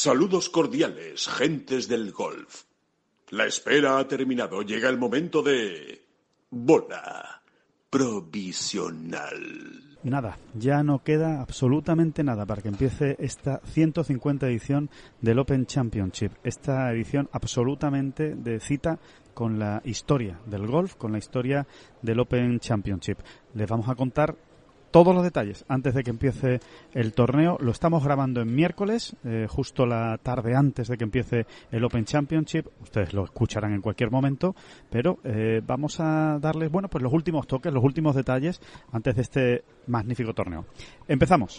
Saludos cordiales, gentes del golf. La espera ha terminado. Llega el momento de... Bola provisional. Nada, ya no queda absolutamente nada para que empiece esta 150 edición del Open Championship. Esta edición absolutamente de cita con la historia del golf, con la historia del Open Championship. Les vamos a contar todos los detalles antes de que empiece el torneo. Lo estamos grabando en miércoles, eh, justo la tarde antes de que empiece el Open Championship. Ustedes lo escucharán en cualquier momento, pero eh, vamos a darles, bueno, pues los últimos toques, los últimos detalles antes de este magnífico torneo. Empezamos.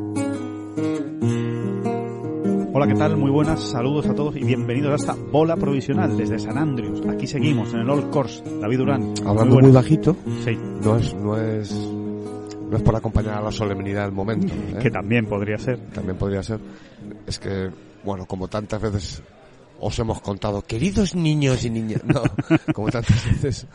Hola, ¿qué tal? Muy buenas, saludos a todos y bienvenidos a esta bola provisional desde San Andrews. Aquí seguimos en el Old Course. David Durán. Hablando muy, bajito, Sí, no es, no es, no es por acompañar a la solemnidad del momento. ¿eh? que también podría ser. También podría ser. Es que, bueno, como tantas veces os hemos contado, queridos niños y niñas, no, como tantas veces,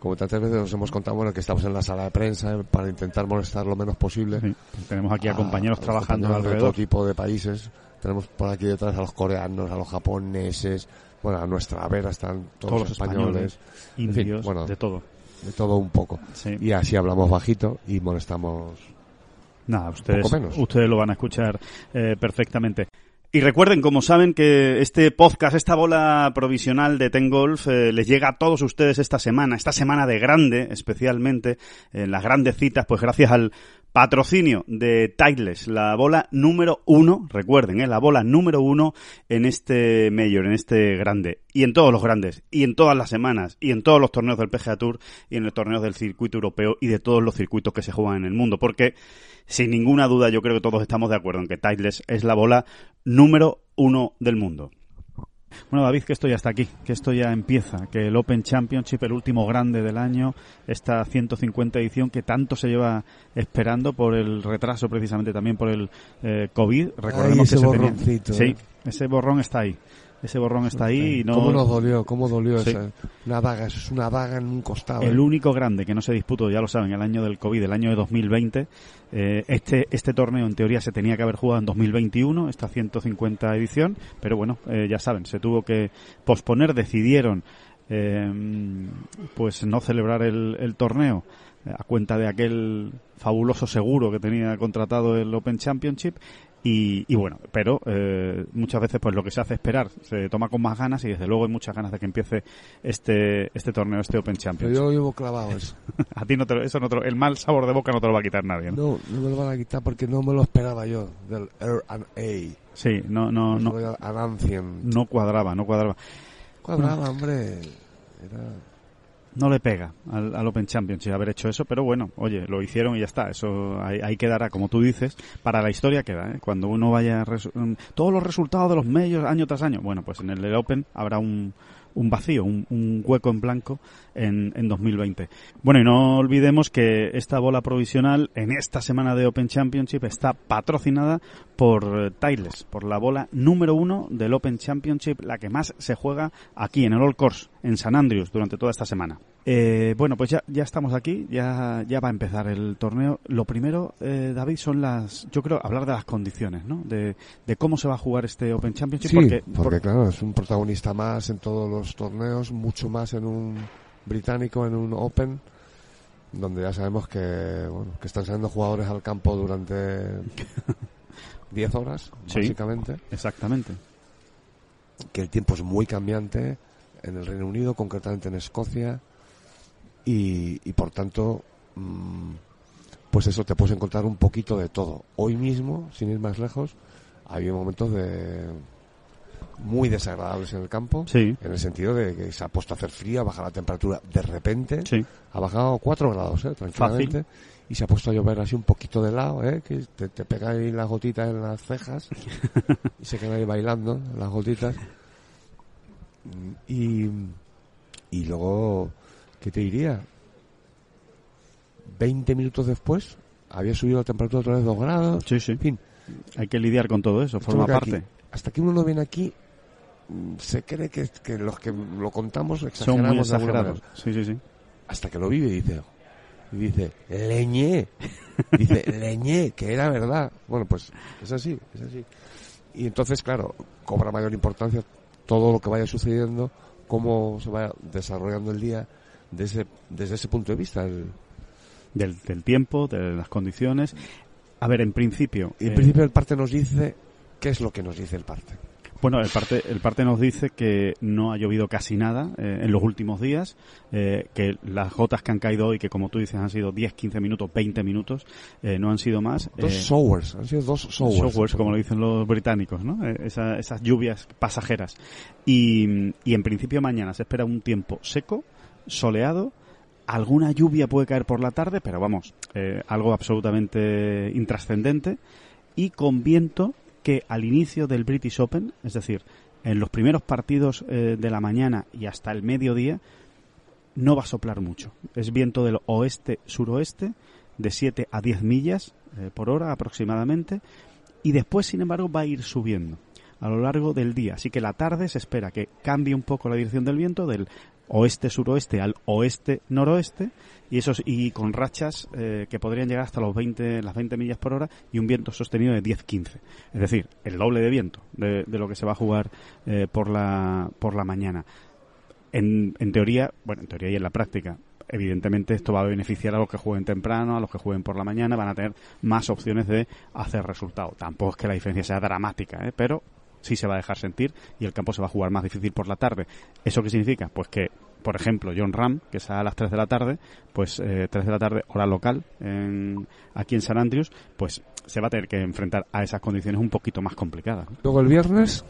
como tantas veces os hemos contado, bueno, que estamos en la sala de prensa eh, para intentar molestar lo menos posible. Sí, tenemos aquí a a- compañeros a trabajando compañeros de alrededor. todo tipo de países. Tenemos por aquí detrás a los coreanos, a los japoneses, bueno, a nuestra vera están todos, Todos los españoles, en fin, Indios, bueno, de todo. de todo un poco. Sí. Y así hablamos bajito y molestamos Nada, ustedes, Poco menos. ustedes lo van a escuchar eh, perfectamente. Y recuerden, como saben, que este podcast, esta bola provisional de Ten Golf, eh, les llega a todos ustedes esta semana, esta semana de grande, especialmente, en las grandes citas, pues gracias al patrocinio de Titleist, la bola número uno, recuerden, eh, la bola número uno en este Major, en este grande, y en todos los grandes, y en todas las semanas, y en todos los torneos del PGA Tour, y en los torneos del circuito europeo, y de todos los circuitos que se juegan en el mundo, porque sin ninguna duda yo creo que todos estamos de acuerdo en que Titleist es la bola número uno del mundo. Bueno, David, que esto ya está aquí, que esto ya empieza, que el Open Championship, el último grande del año, esta 150 edición que tanto se lleva esperando por el retraso precisamente también por el eh, COVID. Recordemos ese que se tenía- Sí, ¿eh? ese borrón está ahí. Ese borrón está ahí y no... ¿Cómo nos dolió? ¿Cómo dolió Sí. esa? Una eso es una daga en un costado. El ¿eh? único grande que no se disputó, ya lo saben, el año del COVID, el año de 2020. Eh, este, este torneo en teoría se tenía que haber jugado en 2021, esta 150 edición, pero bueno, eh, ya saben, se tuvo que posponer, decidieron eh, pues no celebrar el, el torneo a cuenta de aquel fabuloso seguro que tenía contratado el Open Championship y, y bueno, pero eh, muchas veces pues lo que se hace esperar, se toma con más ganas y desde luego hay muchas ganas de que empiece este este torneo, este Open Pero Championship. yo llevo clavado eso. A ti no te eso no te el mal sabor de boca no te lo va a quitar nadie. ¿no? No, no me lo van a quitar porque no me lo esperaba yo. Del R&A. Sí, no no no no cuadraba, no cuadraba. Cuadraba, hombre. Era... No le pega al, al Open Championship haber hecho eso, pero bueno, oye, lo hicieron y ya está. Eso ahí, ahí quedará, como tú dices, para la historia queda. ¿eh? Cuando uno vaya mm, todos los resultados de los medios año tras año, bueno, pues en el Open habrá un, un vacío, un, un hueco en blanco en, en 2020. Bueno, y no olvidemos que esta bola provisional en esta semana de Open Championship está patrocinada por eh, Titleist, por la bola número uno del Open Championship, la que más se juega aquí en el All Course, en San Andrews, durante toda esta semana. Eh, bueno, pues ya, ya estamos aquí, ya, ya va a empezar el torneo. Lo primero, eh, David, son las, yo creo, hablar de las condiciones, ¿no? De, de cómo se va a jugar este Open Championship. Sí, porque, porque, por- claro, es un protagonista más en todos los torneos, mucho más en un británico, en un Open. donde ya sabemos que, bueno, que están saliendo jugadores al campo durante 10 horas, Sí. básicamente, Exactamente. que el tiempo es muy cambiante en el Reino Unido, concretamente en Escocia, y, y por tanto, mm, pues eso, te puedes encontrar un poquito de todo. Hoy mismo, sin ir más lejos, había momentos de muy desagradables en el campo, Sí. en el sentido de que se ha puesto a hacer frío, ha bajado la temperatura de repente, Sí. ha bajado 4 grados, ¿eh? tranquilamente, y se ha puesto a llover así un poquito de lado, ¿eh? que te, te pega ahí las gotitas en las cejas y se quedan ahí bailando las gotitas. Y, y luego, ¿qué te diría? 20 minutos después había subido la temperatura otra vez 2 grados. Sí, sí. En fin, Hay que lidiar con todo eso, forma parte. aquí- hasta que uno no viene aquí, mm, se cree que, que los que lo contamos Son exageramos muy de alguna exagerados. Sí, sí, sí. Hasta que lo vive y dice, y dice, leñé, dice, leñé, que era verdad. Bueno, pues es así, es así. Y entonces, claro, cobra mayor importancia todo lo que vaya sucediendo, cómo se vaya desarrollando el día desde, desde ese punto de vista. El- Del, del tiempo, de las condiciones. A ver, en principio. y en eh, principio el parte nos dice, ¿qué es lo que nos dice el parte? Bueno, el parte, el parte nos dice que no ha llovido casi nada eh, en los últimos días, eh, que las gotas que han caído hoy, que como tú dices han sido 10, 15 minutos, 20 minutos, eh, no han sido más. Dos showers, han sido dos showers. showers, como lo dicen los británicos, ¿no? Esa- esas lluvias pasajeras. Y, y en principio mañana se espera un tiempo seco, soleado, alguna lluvia puede caer por la tarde, pero vamos, eh, algo absolutamente intrascendente, y con viento que al inicio del British Open, es decir, en los primeros partidos eh, de la mañana y hasta el mediodía, no va a soplar mucho. Es viento del oeste-suroeste, de 7 a 10 millas eh, por hora aproximadamente, y después, sin embargo, va a ir subiendo a lo largo del día. Así que la tarde se espera que cambie un poco la dirección del viento del oeste-suroeste al oeste-noroeste y esos y con rachas eh, que podrían llegar hasta los 20, las 20 millas por hora y un viento sostenido de 10-15. Es decir, el doble de viento de, de lo que se va a jugar eh, por, la, por la mañana. En, en teoría, bueno, en teoría y en la práctica, evidentemente esto va a beneficiar a los que jueguen temprano, a los que jueguen por la mañana, van a tener más opciones de hacer resultado. Tampoco es que la diferencia sea dramática, ¿eh? pero sí se va a dejar sentir y el campo se va a jugar más difícil por la tarde. ¿Eso qué significa? Pues que, por ejemplo, John Ram, que sale a las 3 de la tarde, pues eh, 3 de la tarde, hora local, en, aquí en San Andrews, pues se va a tener que enfrentar a esas condiciones un poquito más complicadas. Luego el viernes,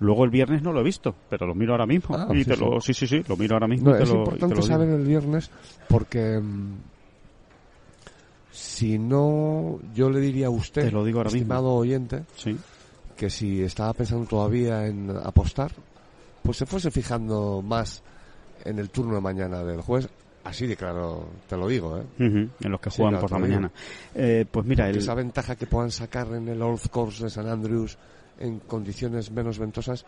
Luego el viernes no lo he visto, pero lo miro ahora mismo. Ah, y sí, te sí. Lo, sí, sí, sí, lo miro ahora mismo. No, y te es lo, y te importante lo digo. saber el viernes porque mm, si no, yo le diría a usted, Te lo digo ahora mismo. estimado oyente, Sí. Que si estaba pensando todavía en apostar, pues se fuese fijando más en el turno de mañana del jueves. Así de claro, te lo digo, ¿eh? Ujú, en los que Sí, juegan claro, por la mañana. Eh, pues mira, el, esa ventaja que puedan sacar en el Old Course de San Andrews en condiciones menos ventosas,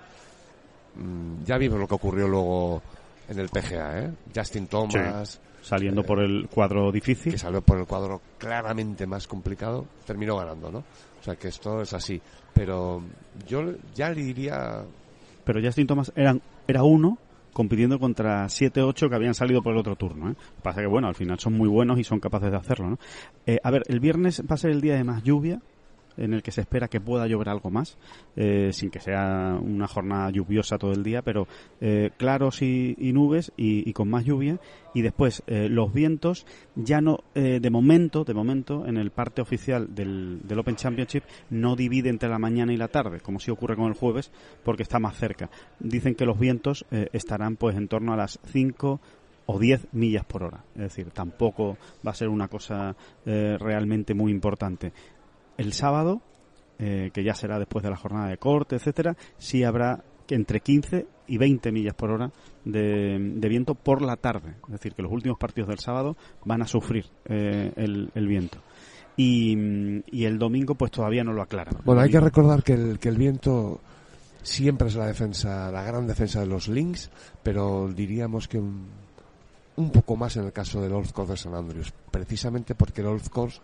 mm, ya vimos lo que ocurrió luego en el PGA, ¿eh? Justin Thomas, saliendo eh, por el cuadro difícil. que salió por el cuadro claramente más complicado, terminó ganando, ¿no? O sea que esto es así. Pero yo ya le diría, Pero Justin Thomas eran, era uno compitiendo contra 7-8 que habían salido por el otro turno. ¿eh? Pasa que, bueno, al final son muy buenos y son capaces de hacerlo. ¿no? Eh, a ver, el viernes va a ser el día de más lluvia, en el que se espera que pueda llover algo más, eh, sin que sea una jornada lluviosa todo el día, pero eh, claros y, nubes y, con más lluvia. Y después eh, los vientos ya no, de momento, de momento, en el parte oficial del, del Open Championship no divide entre la mañana y la tarde, como si ocurre con el jueves, porque está más cerca. Dicen que los vientos estarán pues en torno a las 5 o 10 millas por hora. Es decir, tampoco va a ser una cosa realmente muy importante. El sábado, eh, que ya será después de la jornada de corte, etcétera, sí habrá entre 15 y 20 millas por hora de, de viento por la tarde. Es decir, que los últimos partidos del sábado van a sufrir eh, el, viento. Y, el domingo, pues todavía no lo aclaran. bueno, hay que recordar que el, que el viento siempre es la defensa, la gran defensa de los links, pero diríamos que un, poco más en el caso del Old Course de San Andrews, precisamente porque el Old Course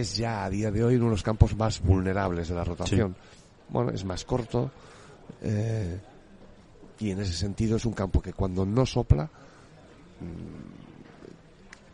es ya a día de hoy uno de los campos más vulnerables de la rotación. Bueno, es más corto eh, y en ese sentido es un campo que cuando no sopla mm,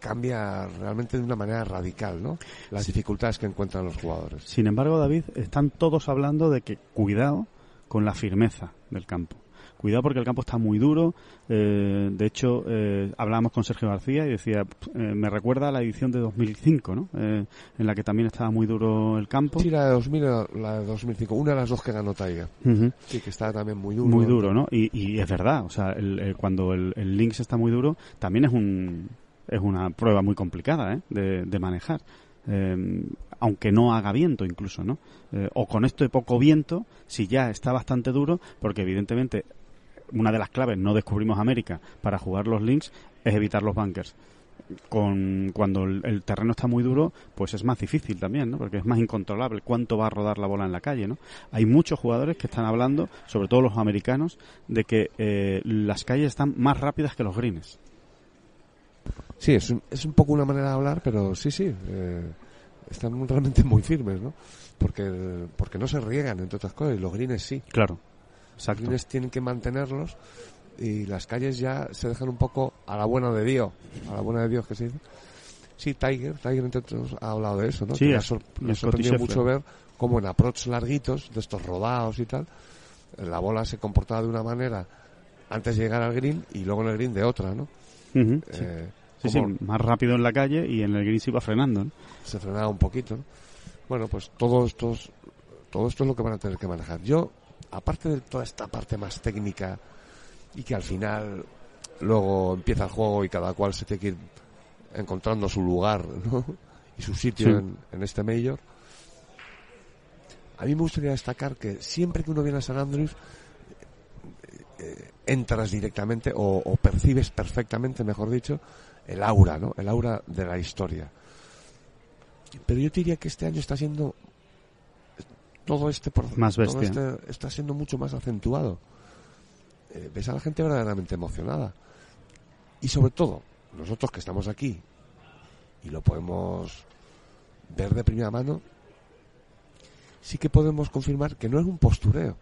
cambia realmente de una manera radical, ¿no? Las dificultades que encuentran los jugadores. Sin embargo, David, están todos hablando de que cuidado con la firmeza del campo. Cuidado porque el campo está muy duro. Eh, de hecho, eh, hablábamos con Sergio García y decía, eh, me recuerda a la edición de 2005, ¿no? Eh, en la que también estaba muy duro el campo. Sí, la de 2000, la de 2005, una de las dos que ganó Tiger. Ujú. Sí, que estaba también muy duro. Muy duro, ¿no? Y, y es verdad, o sea, el- el- cuando el, el Lynx está muy duro, también es un es una prueba muy complicada ¿eh? de, de manejar. Eh, aunque no haga viento incluso, ¿no? Eh, o con esto de poco viento, si ya está bastante duro, porque evidentemente una de las claves, no descubrimos América, para jugar los links es evitar los bunkers. Con, cuando el, el terreno está muy duro, pues es más difícil también, ¿no? Porque es más incontrolable cuánto va a rodar la bola en la calle, ¿no? Hay muchos jugadores que están hablando, sobre todo los americanos, de que eh, las calles están más rápidas que los greens. Sí, es un, es un poco una manera de hablar, pero sí, sí. eh, están realmente muy firmes, ¿no? Porque, porque no se riegan, entre otras cosas, y los greens sí. Claro. Los greens tienen que mantenerlos y las calles ya se dejan un poco a la buena de Dios. A la buena de Dios, que se dice. Sí, Tiger, Tiger entre otros ha hablado de eso, ¿no? Sí, que ha, es- sor- le ha sorprendido mucho ver cómo en approach larguitos, de estos rodados y tal, la bola se comportaba de una manera antes de llegar al green y luego en el green de otra, ¿no? Eh, Sí, sí, más rápido en la calle y en el green se iba frenando. ¿no? se frenaba un poquito, ¿no? Bueno, pues todo esto, es- todo esto es lo que van a tener que manejar. Yo, aparte de toda esta parte más técnica y que al final luego empieza el juego y cada cual se tiene que ir encontrando su lugar, ¿no? Y su sitio Sí. en, en este Major. A mí me gustaría destacar que siempre que uno viene a San Andrews eh, entras directamente o, o percibes perfectamente, mejor dicho, el aura, ¿no? El aura de la historia. Pero yo te diría que este año está siendo todo este Más todo este está siendo mucho más acentuado. Eh, ves a la gente verdaderamente emocionada. Y sobre todo, nosotros que estamos aquí y lo podemos ver de primera mano, sí que podemos confirmar que no es un postureo.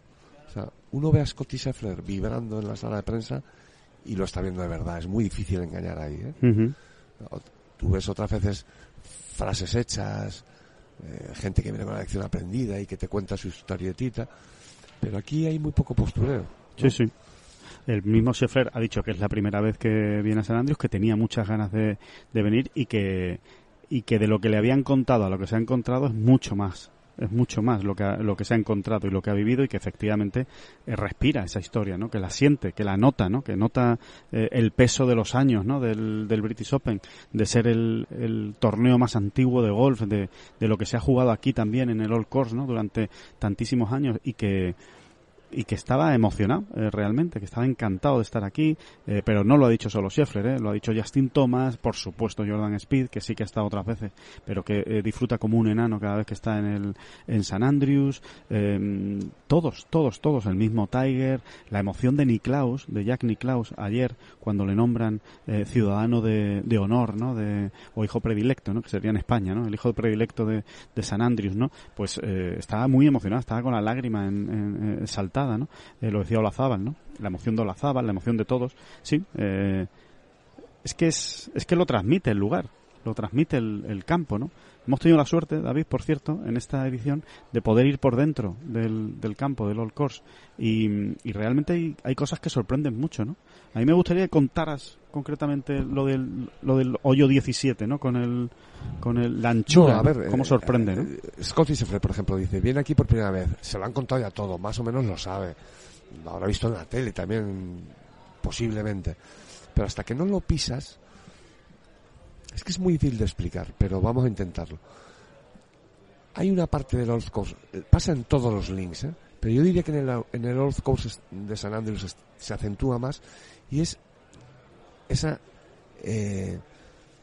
O sea, uno ve a Scotty Scheffler vibrando en la sala de prensa y lo está viendo de verdad. Es muy difícil engañar ahí. ¿eh? O- Tú ves otras veces frases hechas, eh, gente que viene con la lección aprendida y que te cuenta su historietita, pero aquí hay muy poco postureo. Sí, sí. El mismo Scheffler ha dicho que es la primera vez que viene a San Andrews, que tenía muchas ganas de, de venir y que, y que de lo que le habían contado a lo que se ha encontrado es mucho más. Es mucho más lo que, ha- lo que se ha encontrado y lo que ha vivido y que efectivamente eh, respira esa historia, ¿no? Que la siente, que la nota, ¿no? Que nota eh, el peso de los años, ¿no? Del, del British Open, de ser el, el torneo más antiguo de golf, de, de lo que se ha jugado aquí también en el All Course, ¿no? Durante tantísimos años y que, y que estaba emocionado eh, realmente, que estaba encantado de estar aquí, eh, pero no lo ha dicho solo Scheffler, eh, lo ha dicho Justin Thomas, por supuesto Jordan Speed, que sí que ha estado otras veces, pero que disfruta como un enano cada vez que está en el en San Andrews, eh, todos, todos, todos, el mismo Tiger, la emoción de Niklaus, de Jack Niklaus ayer cuando le nombran ciudadano de, honor, ¿no? De, o hijo predilecto, ¿no? Que sería en España, ¿no? El hijo predilecto de, de San Andrews, ¿no? Pues estaba muy emocionado, estaba con la lágrima en, en- eh, saltada, ¿no? Eh, lo decía Olazábal, ¿no? La emoción de Olazábal, la emoción de todos. Sí, eh, es que es, es que lo transmite el lugar, lo transmite el, el campo, ¿no? Hemos tenido la suerte, David, por cierto, en esta edición, de poder ir por dentro del, del campo, del All Course. Y, y realmente hay, hay cosas que sorprenden mucho, ¿no? A mí me gustaría que contaras concretamente lo del, lo del hoyo 17, ¿no? Con el, con el, la anchura, No, a ver, ¿no? cómo eh, sorprende, ¿no? eh, Scotty Scheffler, por ejemplo, dice, viene aquí por primera vez, se lo han contado ya todo, más o menos lo sabe, lo habrá visto en la tele también, posiblemente, pero hasta que no lo pisas, es que es muy difícil de explicar, pero vamos a intentarlo. Hay una parte del Old Course, eh, pasa en todos los links, ¿eh? pero yo diría que en el, en el Course es- de San Andrews es- se acentúa más y es esa eh,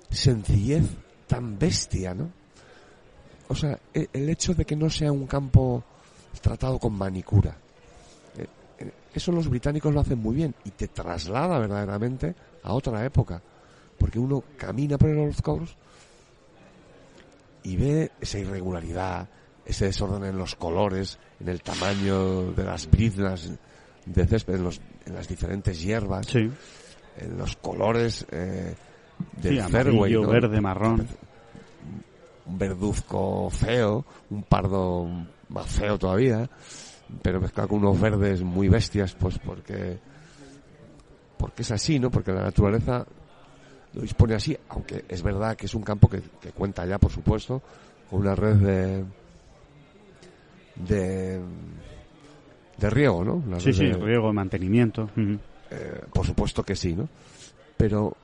sencillez tan bestia, ¿no? O sea, e- el hecho de que no sea un campo tratado con manicura. Eso los británicos lo hacen muy bien y te traslada verdaderamente a otra época. Porque uno camina por el Old Course y ve esa irregularidad, ese desorden en los colores, en el tamaño de las briznas de césped, en, los- en las diferentes hierbas Sí, en los colores, eh, del Sí, fairway, amarillo, ¿no? verde, marrón. un verduzco feo, un pardo más feo todavía, pero mezclado con unos verdes muy bestias, pues porque porque es así, ¿no? Porque la naturaleza lo dispone así, aunque es verdad que es un campo que, que cuenta ya, por supuesto, con una red de de de riego, ¿no? Una Sí, red sí, de- riego, mantenimiento. eh, por supuesto que sí, ¿no? Pero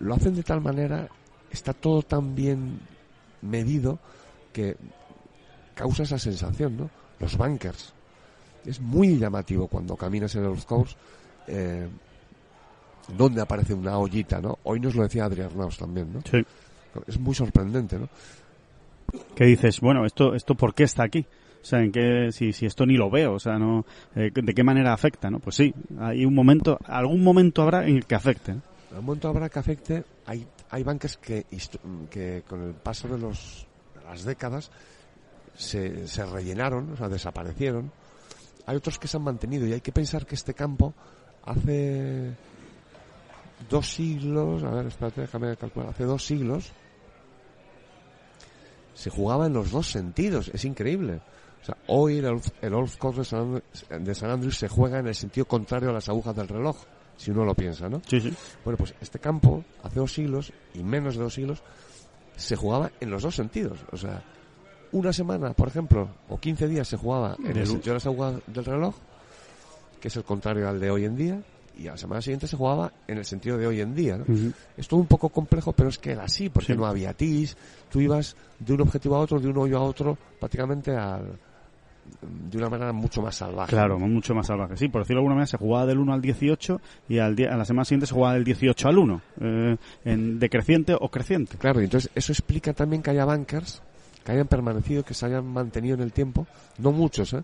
lo hacen de tal manera, está todo tan bien medido que causa esa sensación, ¿no? Los bunkers. Es muy llamativo cuando caminas en los course eh, donde aparece una ollita, ¿no? Hoy nos lo decía Adrián Arnaus también, ¿no? Sí. Es muy sorprendente, ¿no? que dices, bueno, esto, esto ¿por qué está aquí? O sea, en qué, si, si esto ni lo veo, o sea, no, eh, ¿de qué manera afecta, no? Pues sí, hay un momento, algún momento habrá en el que afecte. ¿no? Un momento habrá que afecte, hay, hay bunkers que, que con el paso de, los, de las décadas se, se rellenaron, o sea, desaparecieron. Hay otros que se han mantenido y hay que pensar que este campo hace dos siglos, a ver, espérate, déjame calcular, hace dos siglos se jugaba en los dos sentidos, es increíble. O sea, hoy el, Old- el Old Course de San, Andrews, de San Andrews se juega en el sentido contrario a las agujas del reloj, si uno lo piensa, ¿no? Sí, sí. Bueno, pues este campo, hace dos siglos, y menos de dos siglos, se jugaba en los dos sentidos. O sea, una semana, por ejemplo, o 15 días se jugaba en el sentido de las agujas del reloj, que es el contrario al de hoy en día, y a la semana siguiente se jugaba en el sentido de hoy en día. ¿no? Es todo un poco complejo, pero es que era así, porque Sí. no había tis, tú ibas de un objetivo a otro, de un hoyo a otro, prácticamente al, de una manera mucho más salvaje. Claro, mucho más salvaje. Sí, por decirlo de alguna manera, se jugaba del 1 al 18 y al día, a la semana siguiente se jugaba del 18 al 1, eh, en decreciente o creciente. Claro, y entonces eso explica también que haya bankers que hayan permanecido, que se hayan mantenido en el tiempo, no muchos, ¿eh?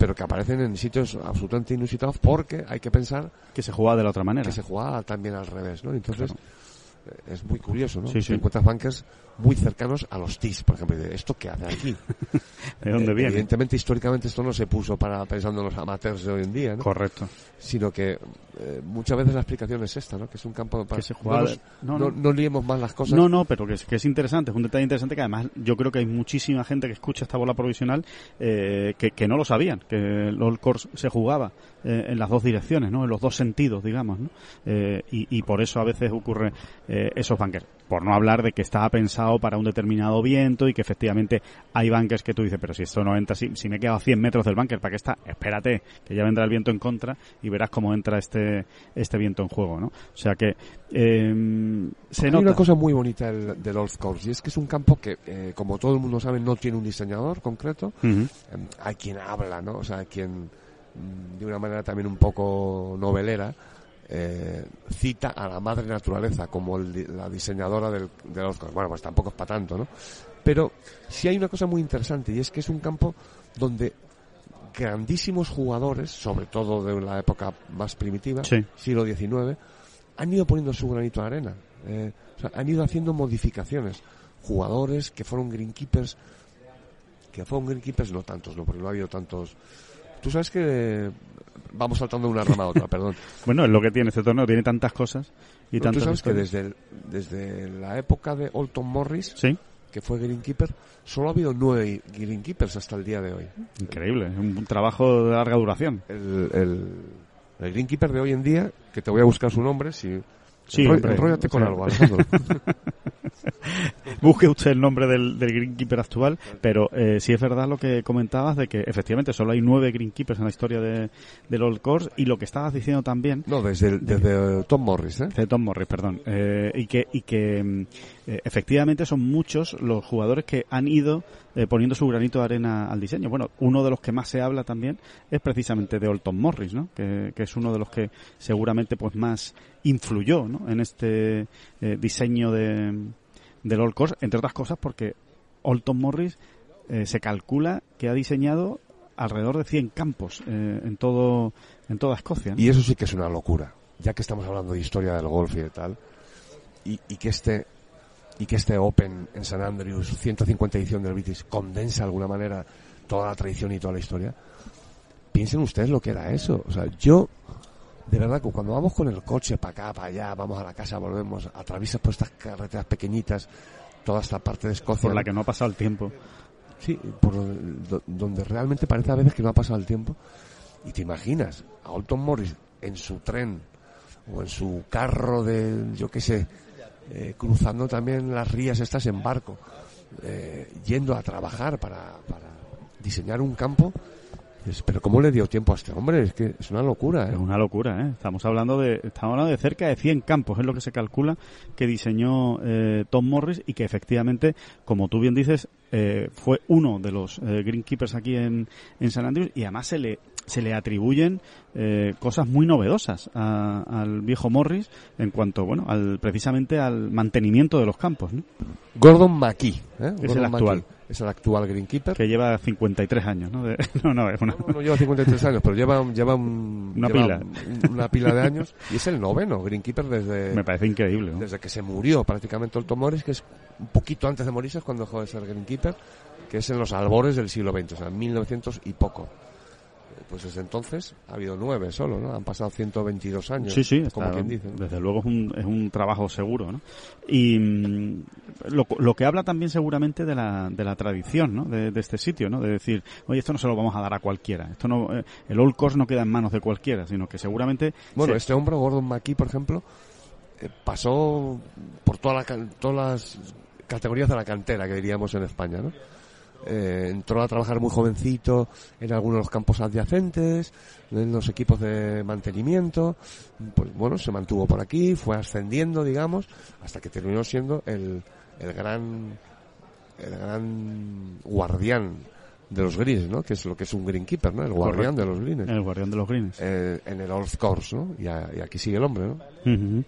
Pero que aparecen en sitios absolutamente inusitados porque hay que pensar Que se jugaba de la otra manera. que se jugaba también al revés, ¿no? Entonces eh, es muy curioso, ¿no? Sí, sí. encuentras bankers muy cercanos a los TIS, por ejemplo, ¿esto qué hace aquí? ¿De dónde Eh, viene? Evidentemente, históricamente esto no se puso para pensando en los amateurs de hoy en día, ¿no? Correcto. Sino que eh, muchas veces la explicación es esta, ¿no? Que es un campo para... Que se jugaba no, no, no- liemos más las cosas. No, no, pero que es, que es interesante, es un detalle interesante que además yo creo que hay muchísima gente que escucha esta bola provisional eh, que, que no lo sabían, que el Old Course se jugaba eh, en las dos direcciones, ¿no? En los dos sentidos, digamos, ¿no? Eh, y, y por eso a veces ocurre eh, esos bunkers. Por no hablar de que estaba pensado para un determinado viento y que efectivamente hay bunkers que tú dices, pero si esto no entra, si, si me he quedado a 100 metros del bunker, ¿para qué está? Espérate, que ya vendrá el viento en contra y verás cómo entra este, este viento en juego, ¿no? O sea que eh, se Hay nota. una cosa muy bonita del, del Old Course y es que es un campo que, eh, como todo el mundo sabe, no tiene un diseñador concreto. Eh, hay quien habla, ¿no? O sea, quien mm, de una manera también un poco novelera eh, cita a la madre naturaleza como el la diseñadora del, del Course. Bueno, pues tampoco es para tanto, ¿no? Pero sí hay una cosa muy interesante y es que es un campo donde grandísimos jugadores, sobre todo de la época más primitiva, Sí. siglo XIX, han ido poniendo su granito de arena. Eh, o sea, han ido haciendo modificaciones. Jugadores que fueron greenkeepers, que fueron greenkeepers, no tantos, no, porque no ha habido tantos. Tú sabes que vamos saltando de una rama a otra, perdón. Bueno, es lo que tiene este torneo, tiene tantas cosas y No, tantas Tú sabes que historias. desde, el- desde la época de Olton Morris, Sí, que fue greenkeeper, solo ha habido nueve greenkeepers hasta el día de hoy. increíble, es un trabajo de larga duración. El, el, el greenkeeper de hoy en día, que te voy a buscar su nombre, si... Sí, enroll- hombre, enróllate o con algo, Alejandro. Busque usted el nombre del, del greenkeeper actual, pero eh, sí es verdad lo que comentabas de que efectivamente solo hay nueve greenkeepers en la historia de, del Old Course y lo que estabas diciendo también No, desde, el- desde Tom Morris, ¿eh? de Tom Morris, perdón, eh, y que, y que mm, eh, efectivamente son muchos los jugadores que han ido eh, poniendo su granito de arena al diseño. Bueno, uno de los que más se habla también es precisamente de Olton Morris, ¿no? Que, que es uno de los que seguramente pues más influyó, ¿no? En este eh, diseño de, del Old Course, entre otras cosas porque Olton Morris eh, se calcula que ha diseñado alrededor de 100 campos eh, en todo en toda Escocia. Y eso sí que es una locura. Ya que estamos hablando de historia del golf y de tal, y, y que este y que este Open en San Andrews, 150 edición del British, condensa de alguna manera toda la tradición y toda la historia. Piensen ustedes lo que era eso. O sea, yo de verdad que cuando vamos con el coche para acá, para allá, vamos a la casa, volvemos, atraviesas por estas carreteras pequeñitas, toda esta parte de Escocia. Por la que no ha pasado el tiempo. Sí, por donde, donde realmente parece a veces que no ha pasado el tiempo. Y te imaginas a Alton Morris en su tren o en su carro de, yo qué sé, eh, cruzando también las rías estas en barco, eh, yendo a trabajar para, para diseñar un campo. Pero ¿cómo le dio tiempo a este hombre? Es que es una locura. ¿eh? Es una locura, ¿eh? Estamos hablando de estamos hablando de cerca de 100 campos, es lo que se calcula que diseñó eh, Tom Morris y que efectivamente, como tú bien dices, eh, fue uno de los eh, greenkeepers aquí en, en San Andrews y además se le se le atribuyen eh, cosas muy novedosas a- al viejo Morris en cuanto, bueno, al precisamente al mantenimiento de los campos, ¿no? Gordon McKee. ¿eh? Es Gordon el actual. McKee. Es el actual greenkeeper. que lleva 53 años, ¿no? De- no, no, es una No, no lleva 53 años, pero lleva, lleva, un- Una lleva pila. un- una pila de años y es el noveno greenkeeper desde, me parece increíble, ¿no? desde que se murió prácticamente Alton Morris, que es un poquito antes de morirse es cuando dejó de ser greenkeeper, que es en los albores del siglo XX, o sea, en 1900 y poco. Pues desde entonces ha habido nueve solo, ¿no? Han pasado 122 años, Sí, sí, como quien dice. desde luego es un, es un trabajo seguro, ¿no? Y mm, lo, lo que habla también seguramente de la, de la tradición, ¿no? De, de este sitio, ¿no? De decir, oye, esto no se lo vamos a dar a cualquiera. Esto no, eh, el Old Course no queda en manos de cualquiera, sino que seguramente... Bueno, se- este hombre, Gordon McKee, por ejemplo, eh, pasó por toda la todas las categorías de la cantera que diríamos en España, ¿no? Eh, entró a trabajar muy jovencito en algunos de los campos adyacentes, en los equipos de mantenimiento, pues bueno, se mantuvo por aquí, fue ascendiendo, digamos, hasta que terminó siendo el, el gran, el gran guardián de los greens, ¿no? Que es lo que es un greenkeeper, ¿no? El guardián Correcto. de los greens el guardián de los greens. eh, en el Old Course, ¿no? Y, a- y aquí sigue el hombre, ¿no? Ujú.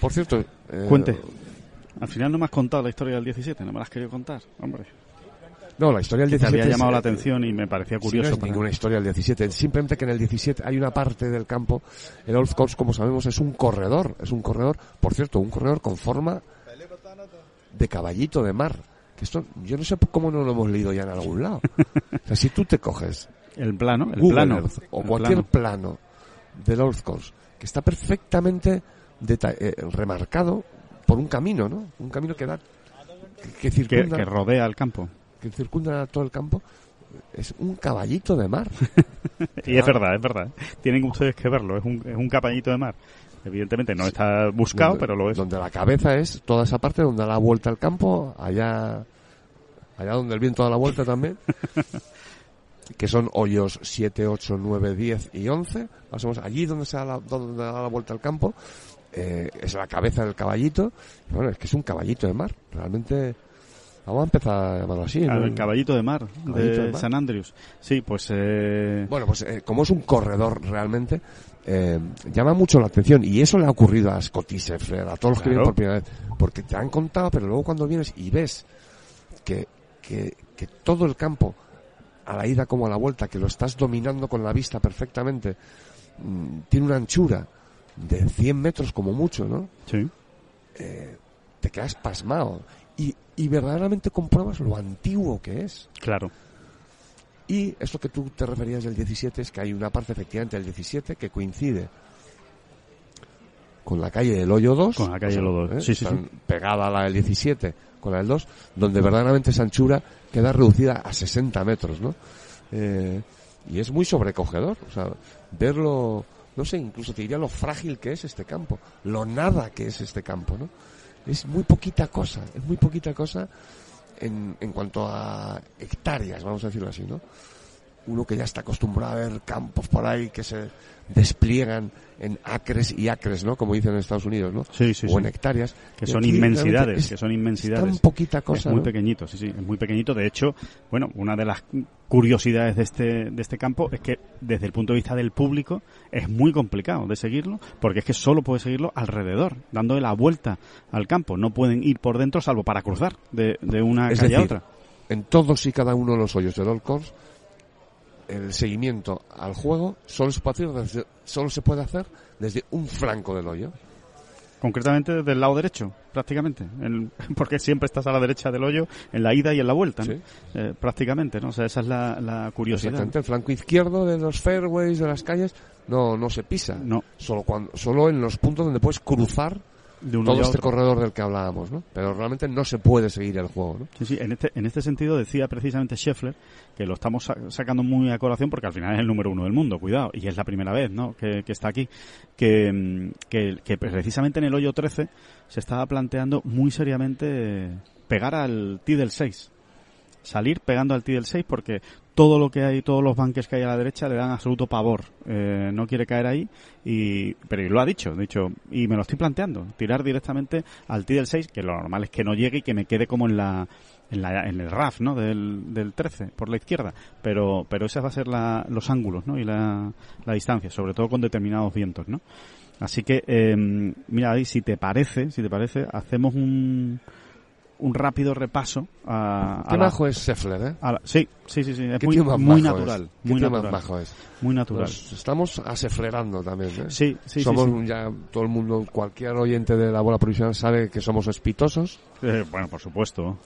Por cierto... eh, Cuente. Al final no me has contado la historia del 17, no me la has querido contar, hombre. No, la historia del Que te 17... había es, llamado la eh, atención y me parecía curioso. no es para- ninguna historia del 17, simplemente que en el 17 hay una parte del campo, el Old Course, como sabemos, es un corredor, es un corredor, por cierto, un corredor con forma de caballito de mar. Que esto, yo no sé cómo no lo hemos leído ya en algún lado. O sea, si tú te coges El plano, el Google plano. Earth o el cualquier plano. plano, del Old Course, que está perfectamente eh, remarcado por un camino, ¿no? Un camino que da que, que que, circunda que rodea el campo. Que circunda todo el campo es un caballito de mar. Y es verdad, es verdad. Tienen ustedes que verlo, es un, es un capallito de mar. Evidentemente no está buscado, Donde- pero lo es. Donde la cabeza es toda esa parte donde da la vuelta al campo, allá, allá donde el viento da la vuelta también. que son hoyos 7, 8, 9, 10 y 11. Más o menos allí donde se da la, donde da la vuelta al campo, eh, es la cabeza del caballito. Bueno, es que es un caballito de mar. Realmente, vamos a empezar a llamarlo así. ¿no? el caballito de mar Caballito de de mar. San Andrews. Sí, pues eh, Bueno, pues eh, como es un corredor realmente, eh, llama mucho la atención y eso le ha ocurrido a Scotty Scheffler, a todos los que vienen por primera vez, porque te han contado, pero luego cuando vienes y ves que, que, que todo el campo, a la ida como a la vuelta, que lo estás dominando con la vista perfectamente, mm, tiene una anchura de 100 metros como mucho, ¿no? sí. Te quedas pasmado y, verdaderamente compruebas lo antiguo que es. Claro. Y esto que tú te referías del 17 es que hay una parte efectivamente del 17 que coincide con la calle del Hoyo 2. Con la calle del Hoyo 2. Sí, sí, están Pegada a la del 17 con la del 2, donde verdaderamente esa anchura queda reducida a 60 metros, ¿no? Eh, y es muy sobrecogedor, o sea, verlo, no sé, incluso te diría lo frágil que es este campo, lo nada que es este campo, ¿no? Es muy poquita cosa, es muy poquita cosa en, en cuanto a hectáreas, vamos a decirlo así, ¿no? Uno que ya está acostumbrado a ver campos por ahí que se despliegan en acres y acres, ¿no? Como dicen en Estados Unidos, ¿no? Sí, sí, o en sí. hectáreas. Que son inmensidades, es que son Tan inmensidades. poquita cosa, es muy ¿no? pequeñito, sí, sí, es muy pequeñito. De hecho, bueno, una de las curiosidades de este, de este campo es que desde el punto de vista del público es muy complicado de seguirlo, porque es que solo puede seguirlo alrededor, dándole la vuelta al campo. No pueden ir por dentro salvo para cruzar de, de una Es calle a otra. En todos y cada uno de los hoyos del Old Course, el seguimiento al juego solo se puede hacer desde, solo se puede hacer desde un flanco del hoyo. concretamente del lado derecho, prácticamente, en- porque siempre estás a la derecha del hoyo en la ida y en la vuelta, ¿no? Sí. Eh, prácticamente, ¿no? O sea, esa es la, la curiosidad. Exactamente, el flanco izquierdo de los fairways, de las calles, no, no se pisa. No. Solo, cuando, solo en los puntos donde puedes cruzar De uno todo este otro. corredor del que hablábamos, ¿no? Pero realmente no se puede seguir el juego, ¿no? Sí, sí, en este, en este sentido decía precisamente Scheffler que lo estamos sa- sacando muy a colación porque al final es el número uno del mundo, cuidado, y es la primera vez, ¿no? Que, que está aquí, que, que, que precisamente en el hoyo 13 se estaba planteando muy seriamente pegar al tee del 6. Salir pegando al tee del 6 porque todo lo que hay, todos los banques que hay a la derecha le dan absoluto pavor. Eh, no quiere caer ahí, y, pero y lo ha dicho, de hecho, y me lo estoy planteando, tirar directamente al tee del 6, que lo normal es que no llegue y que me quede como en la, en, la, en el RAF, ¿no? Del, del 13, por la izquierda. Pero, pero esa va a ser la, los ángulos, ¿no? Y la, la distancia, sobre todo con determinados vientos, ¿no? Así que, eh, mira, ahí, si te parece, si te parece, hacemos un, un rápido repaso a, a Qué la- majo es Scheffler, ¿eh? a la- sí, sí, sí, sí, es Qué muy, tío más muy majo natural, es. Qué muy tío más natural, majo es. muy natural. Nos estamos aseflerando también, ¿eh? Sí, sí, sí, somos sí. ya todo el mundo, cualquier oyente de la bola provisional sabe que somos espitosos. Eh, bueno, por supuesto.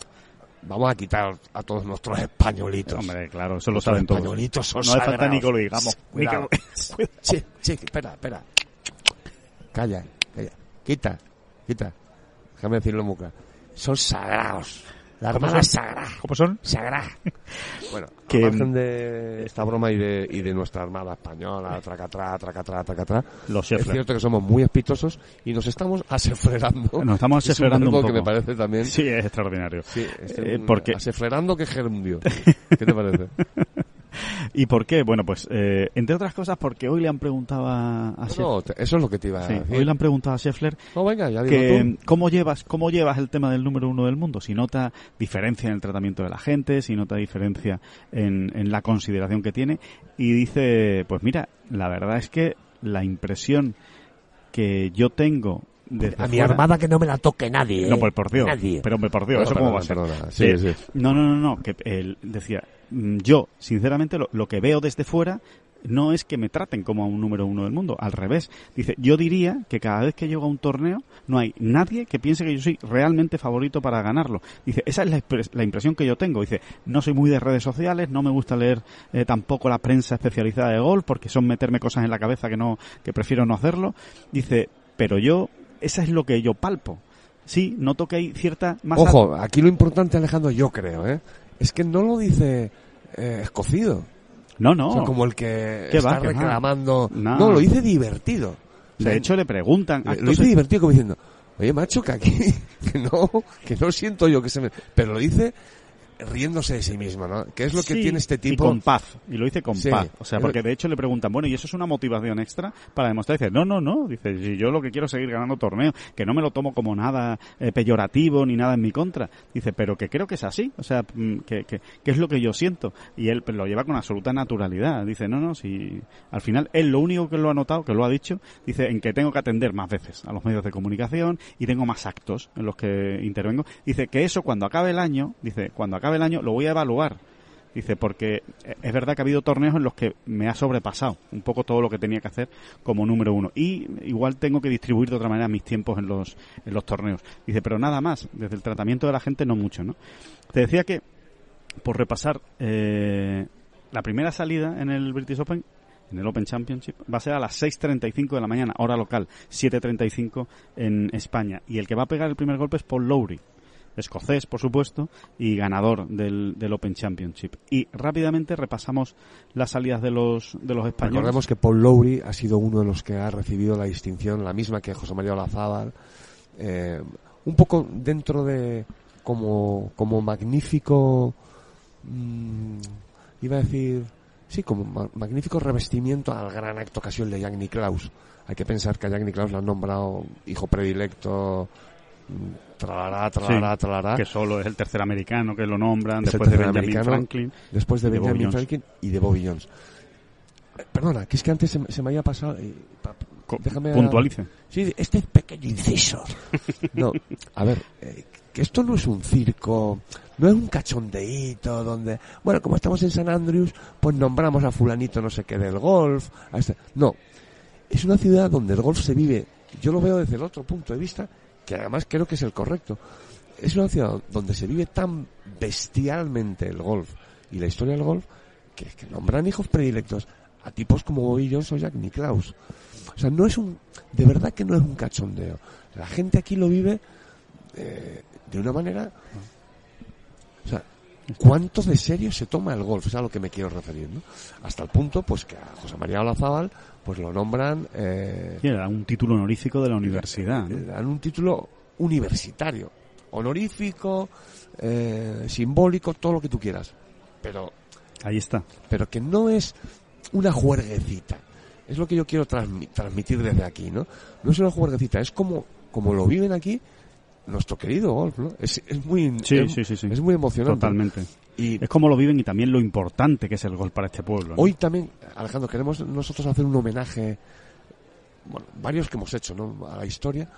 Vamos a quitar a todos nuestros españolitos. Hombre, claro, eso lo saben todos. españolitos son No hace falta ni que lo digamos. Cuidado. Sí, sí, espera, espera. Calla, calla. Quita, quita. Déjame decirlo en boca. Son sagrados. La ¿Cómo es son? sagrada. ¿Cómo son? Sagrada. Bueno, Que- margen de esta broma y de, y de nuestra armada española, tracatrá, tracatrá, tracatrá, Los es cierto que somos muy espitosos y nos estamos aseflerando. Nos estamos Es un aseflerando un poco. que me parece también... Sí, es extraordinario. Sí, este, Eh, un- porque- Aseflerando que gerundio. ¿Qué te parece? ¿Y por qué? Bueno, pues, eh, entre otras cosas, porque hoy le han preguntado a. No, eso es lo que te iba a Sí, decir. hoy le han preguntado a Scheffler No, venga, ya que tú. cómo llevas cómo llevas el tema del número uno del mundo si nota diferencia en el tratamiento de la gente si nota diferencia en, en la consideración que tiene y dice pues mira la verdad es que la impresión que yo tengo desde A mi fuera- armada que no me la toque nadie. ¿eh? no pues por Dios Nadie. pero por Dios No, eso perdona, cómo va a ser. Sí, sí. no no no no que él decía mm, yo sinceramente lo, lo que veo desde fuera no es que me traten como a un número uno del mundo, al revés. Dice, yo diría que cada vez que llego a un torneo no hay nadie que piense que yo soy realmente favorito para ganarlo. Dice, esa es la, la impresión que yo tengo. Dice, no soy muy de redes sociales, no me gusta leer eh, tampoco la prensa especializada de golf porque son meterme cosas en la cabeza que no, que prefiero no hacerlo. Dice, pero yo, esa es lo que yo palpo. Sí, noto que hay cierta masa Ojo, aquí lo importante, Alejandro, yo creo, ¿eh? Es que no lo dice eh, escocido. No, no. O sea, como el que ¿Qué está va, reclamando. No. No. lo dice divertido. O sea, de hecho, le preguntan. lo dice divertido como diciendo, oye, macho, que aquí, que no, que no siento yo que se me... Pero lo dice riéndose de sí mismo, ¿no? Que es lo que Sí, tiene este tipo... Y con paz. Y lo dice con Sí. paz. O sea, porque de hecho le preguntan, bueno, ¿y eso es una motivación extra para demostrar? Dice, no, no, no. Dice, si yo lo que quiero es seguir ganando torneos, que no me lo tomo como nada eh, peyorativo ni nada en mi contra. Dice, pero que creo que es así. O sea, mm, que, que, que es lo que yo siento. Y él pues, lo lleva con absoluta naturalidad. Dice, no, no, si al final él lo único que lo ha notado, que lo ha dicho, dice, en que tengo que atender más veces a los medios de comunicación y tengo más actos en los que intervengo. Dice que eso cuando acabe el año, dice, cuando acabe el año lo voy a evaluar. Dice, porque es verdad que ha habido torneos en los que me ha sobrepasado un poco todo lo que tenía que hacer como número uno. Y igual tengo que distribuir de otra manera mis tiempos en los, en los torneos. Dice, pero nada más, desde el tratamiento de la gente no mucho, ¿no? Te decía que, por repasar, eh, la primera salida en el British Open, en el Open Championship, va a ser a las 6.35 de la mañana, hora local, 7.35 en España. Y el que va a pegar el primer golpe es Paul Lowry escocés, por supuesto, y ganador del, Open Championship. Y rápidamente repasamos las salidas de los, de los españoles. Recordemos que Paul Lowry ha sido uno de los que ha recibido la distinción, la misma que José María Olazábal, eh, un poco dentro de como, como magnífico, mm, iba a decir, sí, como ma- magnífico revestimiento al gran acto ocasión de Jack Nicklaus. Hay que pensar que a Jack Nicklaus lo han nombrado hijo predilecto, tralará, tralará, Sí, tralará. que solo es el tercer americano que lo nombran Es después de Benjamin. Franklin. después de Benjamin Bobby Jones. Franklin y de Bobby Jones. Perdona, que es que antes se, me- se me había pasado. eh, pa- déjame Puntualice. Sí, este pequeño inciso. No, a ver, eh, que esto no es un circo, no es un cachondeíto donde, bueno, como estamos en San Andrews, pues nombramos a fulanito no sé qué del golf. a este- No, es una ciudad donde el golf se vive yo lo veo desde el otro punto de vista, que además creo que es el correcto. Es una ciudad donde se vive tan bestialmente el golf y la historia del golf que, que nombran hijos predilectos a tipos como Bobby Jones o Jack Nicklaus. O sea, no es un, de verdad que no es un cachondeo. La gente aquí lo vive eh, de una manera, o sea, ¿cuánto de serio se toma el golf? Es a lo que me quiero referir, ¿no? Hasta el punto, pues, que a José María Olazábal, pues lo nombran, eh, Sí, un título honorífico de la universidad. le dan un título universitario, honorífico, eh, simbólico, todo lo que tú quieras. Pero Ahí está. pero que no es una juerguecita. Es lo que yo quiero transmi- transmitir desde aquí, ¿no? No es una juerguecita, es como, como lo viven aquí nuestro querido golf, ¿no? Es, es muy, Sí, es, sí, sí, sí. es muy emocionante. Totalmente. Y Es como lo viven y también lo importante que es el gol para este pueblo. ¿no? hoy también, Alejandro, queremos nosotros hacer un homenaje, bueno, varios que hemos hecho, ¿no? A la historia.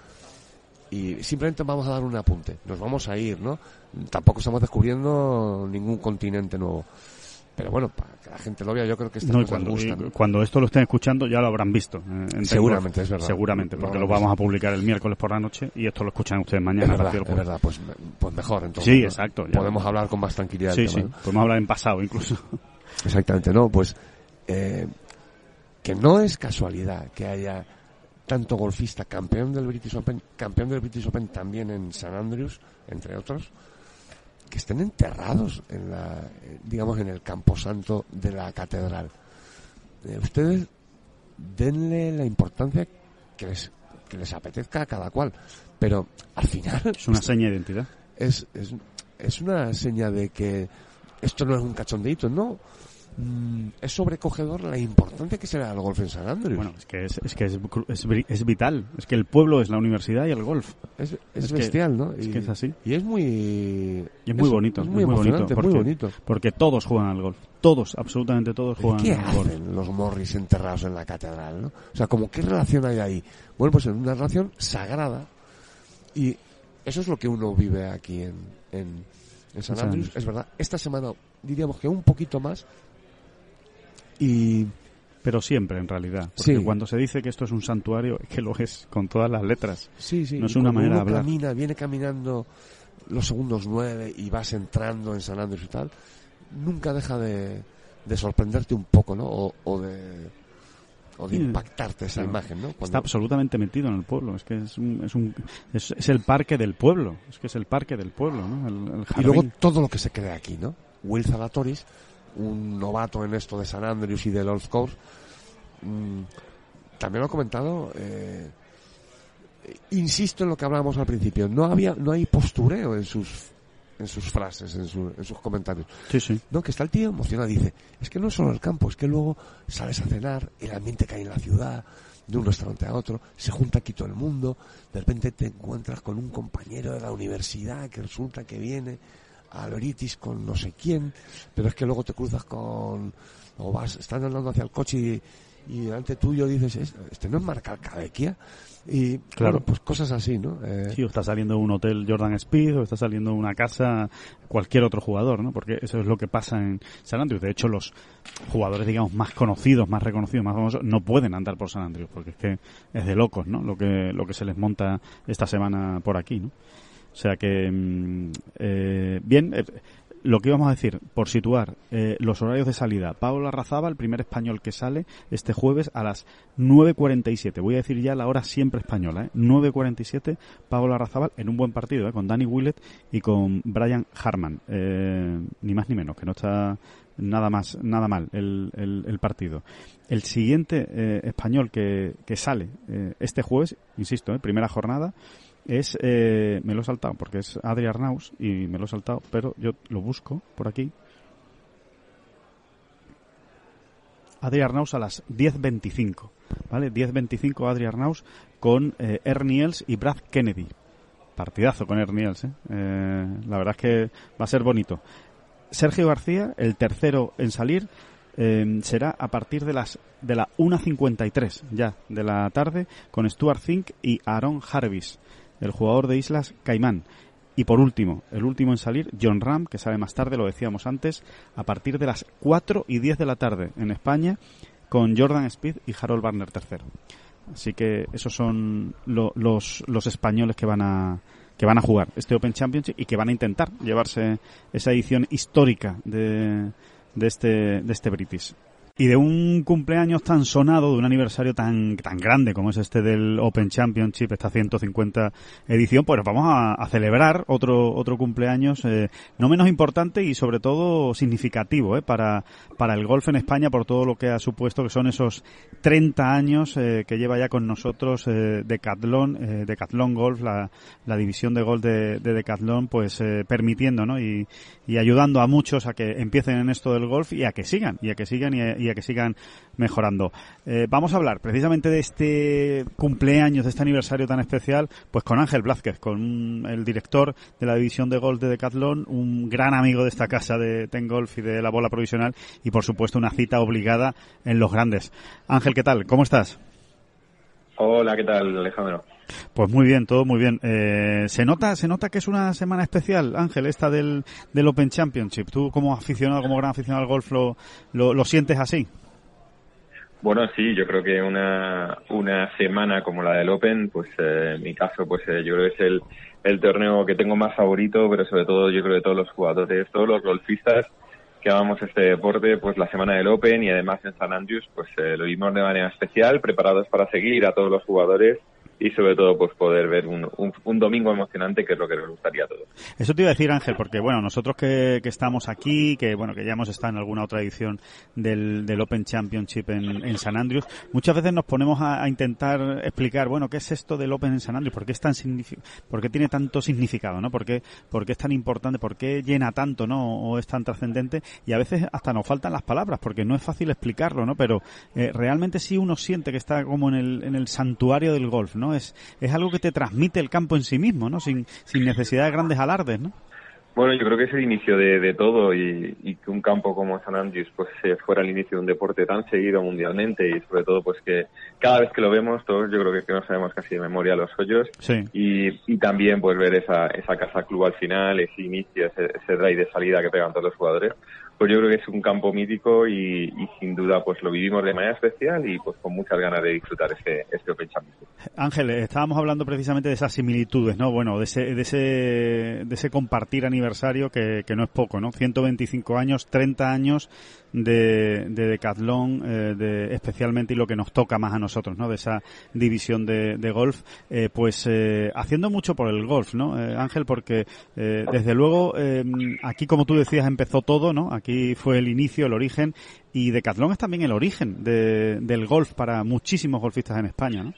Y simplemente vamos a dar un apunte. Nos vamos a ir, ¿no? Tampoco estamos descubriendo ningún continente nuevo. Pero bueno, para que la gente lo vea, yo creo que estas No, cuando, ¿no? cuando esto lo estén escuchando ya lo habrán visto. eh. Seguramente, es verdad. Seguramente, porque habrán lo vamos a publicar el miércoles por la noche y esto lo escuchan ustedes Es mañana. a verdad, es verdad, pues, pues mejor entonces. Sí, ¿no? exacto. Podemos hablar con más tranquilidad Sí, sí. tema, ¿no? Podemos hablar en pasado incluso. Exactamente, no, pues eh, que no es casualidad que haya tanto golfista campeón del British Open, campeón del British Open también en San Andrews, entre otros, que estén enterrados en la, eh, digamos, en el camposanto de la catedral. Eh, ustedes denle la importancia que les, que les apetezca a cada cual, pero al final Es una seña de identidad. es, es, es una seña de que esto no es un cachondeito, no. Mm, es sobrecogedor la importancia que se le da al golf en San Andrews. Bueno, es que es, es que es, es, vital. Es que el pueblo es la universidad y el golf. es, que- bestial, ¿no? es que es así. Y es muy... Y es muy bonito. Es muy muy bonito. muy porque, bonito. porque todos juegan al golf. Todos, absolutamente todos juegan ¿Qué al golf. hacen los Morris enterrados en la catedral, no? O sea, como qué relación hay ahí. Bueno, pues es una relación sagrada y eso es lo que uno vive aquí en, en, en San San. Andrews. Es verdad, esta semana diríamos que un poquito más y Pero siempre, en realidad. Porque Sí. cuando se dice que esto es un santuario, es que lo es, con todas las letras. Sí, sí. No es una manera de hablar. camina, viene caminando los segundos nueve y vas entrando en San Andrés y tal, nunca deja de, de sorprenderte un poco, ¿no? O, o de, o de impactarte esa Claro. imagen, ¿no? Está absolutamente metido en el pueblo. Es que es, un, es, un, es, es el parque del pueblo. Es que es el parque del pueblo, ¿no? El, el y luego todo lo que se crea aquí, ¿no? Will Zalatoris, un novato en esto de San Andrews y del Golf Course, mm, también lo ha comentado, eh, insisto en lo que hablábamos al principio, no había, no hay postureo en sus en sus frases, en, su- en sus comentarios. Sí, sí. No, que está el tío emocionado. Dice, es que no es solo el campo, es que luego sales a cenar, el ambiente que hay en la ciudad, de un restaurante a otro, se junta aquí todo el mundo, de repente te encuentras con un compañero de la universidad que resulta que viene al British con no sé quién, pero es que luego te cruzas con, o vas, están andando hacia el coche y, y delante tuyo dices, "Es- este no es Marca Cadequia, y Claro. claro, pues cosas así, ¿no? Eh, Sí, o está saliendo de un hotel Jordan Speed o está saliendo de una casa cualquier otro jugador, ¿no? Porque eso es lo que pasa en San Andrews. De hecho, los jugadores, digamos, más conocidos, más reconocidos, más famosos, no pueden andar por San Andrews porque es que es de locos, ¿no? Lo que, lo que se les monta esta semana por aquí, ¿no? O sea que, mm, eh, bien, eh, lo que íbamos a decir, por situar eh, los horarios de salida. Pablo Arrazaba, el primer español que sale este jueves a las 9.47. Voy a decir ya la hora siempre española, ¿eh? 9.47, Pablo Arrazabal en un buen partido, ¿eh? con Danny Willett y con Brian Harman. Eh, ni más ni menos, que no está nada más nada mal el, el, el partido. El siguiente español que, que sale este jueves, insisto, primera jornada, es eh, me lo he saltado porque es Adri Arnaus y me lo he saltado pero yo lo busco por aquí Adri Arnaus a las 10.25 ¿vale? 10.25 Adri Arnaus con eh, Ernie Els y Brad Kennedy partidazo con Ernie Els ¿eh? Eh, la verdad es que va a ser bonito Sergio García el tercero en salir eh, será a partir de las de la 1.53 ya de la tarde con Stuart Zink y Aaron Jarvis el jugador de Islas Caimán. Y por último, el último en salir, John Ram, que sale más tarde, lo decíamos antes, a partir de las 4 y 10 de la tarde en España, con Jordan Speed y Harold Barner III. Así que esos son los, los españoles que van a que van a jugar este Open Championship y que van a intentar llevarse esa edición histórica de, de este de este British. Y de un cumpleaños tan sonado, de un aniversario tan, tan grande como es este del Open Championship, esta 150 edición, pues vamos a, celebrar otro, otro cumpleaños eh, no menos importante y sobre todo significativo eh, para, para el golf en España por todo lo que ha supuesto que son esos 30 años eh, que lleva ya con nosotros eh, Decathlon, Decathlon Golf, la, la división de golf de, de Decathlon, pues permitiendo ¿no? y, y ayudando a muchos a que empiecen en esto del golf y a que sigan, y a que sigan y a, que sigan mejorando. Eh, vamos a hablar precisamente de este cumpleaños, de este aniversario tan especial, pues con Ángel Blázquez, con el director de la división de golf de Decathlon, un gran amigo de esta casa de Ten Golf y de la bola provisional, y por supuesto una cita obligada en los grandes. Ángel, ¿qué tal? ¿Cómo estás? Hola, ¿qué tal, Alejandro? Pues muy bien, todo muy bien. Eh, se nota, se nota que es una semana especial, Ángel, esta del, del Open Championship. Tú como aficionado, como gran aficionado al golf, lo, lo, sientes así. Bueno, sí, yo creo que una, una semana como la del Open, pues eh, en mi caso, pues eh, yo creo que es el, el torneo que tengo más favorito, pero sobre todo yo creo que todos los jugadores, todos los golfistas que amamos este deporte, pues la semana del Open y además en San Andrews, pues lo vimos de manera especial, preparados para seguir a todos los jugadores y sobre todo pues poder ver un, un, domingo emocionante que es lo que nos gustaría a todos. Eso te iba a decir Ángel, porque bueno, nosotros que, que estamos aquí, que bueno, que ya hemos estado en alguna otra edición del, del Open Championship en, en San Andrews, muchas veces nos ponemos a, intentar explicar, bueno, ¿qué es esto del Open en San Andrews? ¿Por qué es tan por qué tiene tanto significado, no? ¿Por qué, por qué es tan importante? ¿Por qué llena tanto, no? O es tan trascendente y a veces hasta nos faltan las palabras porque no es fácil explicarlo, ¿no? Pero eh, realmente sí uno siente que está como en el, en el santuario del golf, ¿no? Es, es algo que te transmite el campo en sí mismo, ¿no? Sin, sin necesidad de grandes alardes, ¿no? Bueno, yo creo que es el inicio de, de todo y, y, que un campo como San Andrews pues fuera el inicio de un deporte tan seguido mundialmente y sobre todo pues que cada vez que lo vemos todos yo creo que, que no sabemos casi de memoria los hoyos sí. y, y también pues ver esa, esa casa club al final, ese inicio, ese, ese drive de salida que pegan todos los jugadores pues yo creo que es un campo mítico y, sin duda pues lo vivimos de manera especial y pues con muchas ganas de disfrutar este, este Open Championship. Ángel, estábamos hablando precisamente de esas similitudes, ¿no? Bueno, de ese, de ese, de ese compartir aniversario que, que no es poco, ¿no? 125 años, 30 años de, de Decathlon, eh, de, especialmente y lo que nos toca más a nosotros, ¿no? De esa división de, de golf, eh, pues eh, haciendo mucho por el golf, ¿no? Eh, Ángel, porque eh, desde luego aquí, como tú decías, empezó todo, ¿no? Aquí fue el inicio, el origen, y Decathlon es también el origen del golf para muchísimos golfistas en España, ¿no?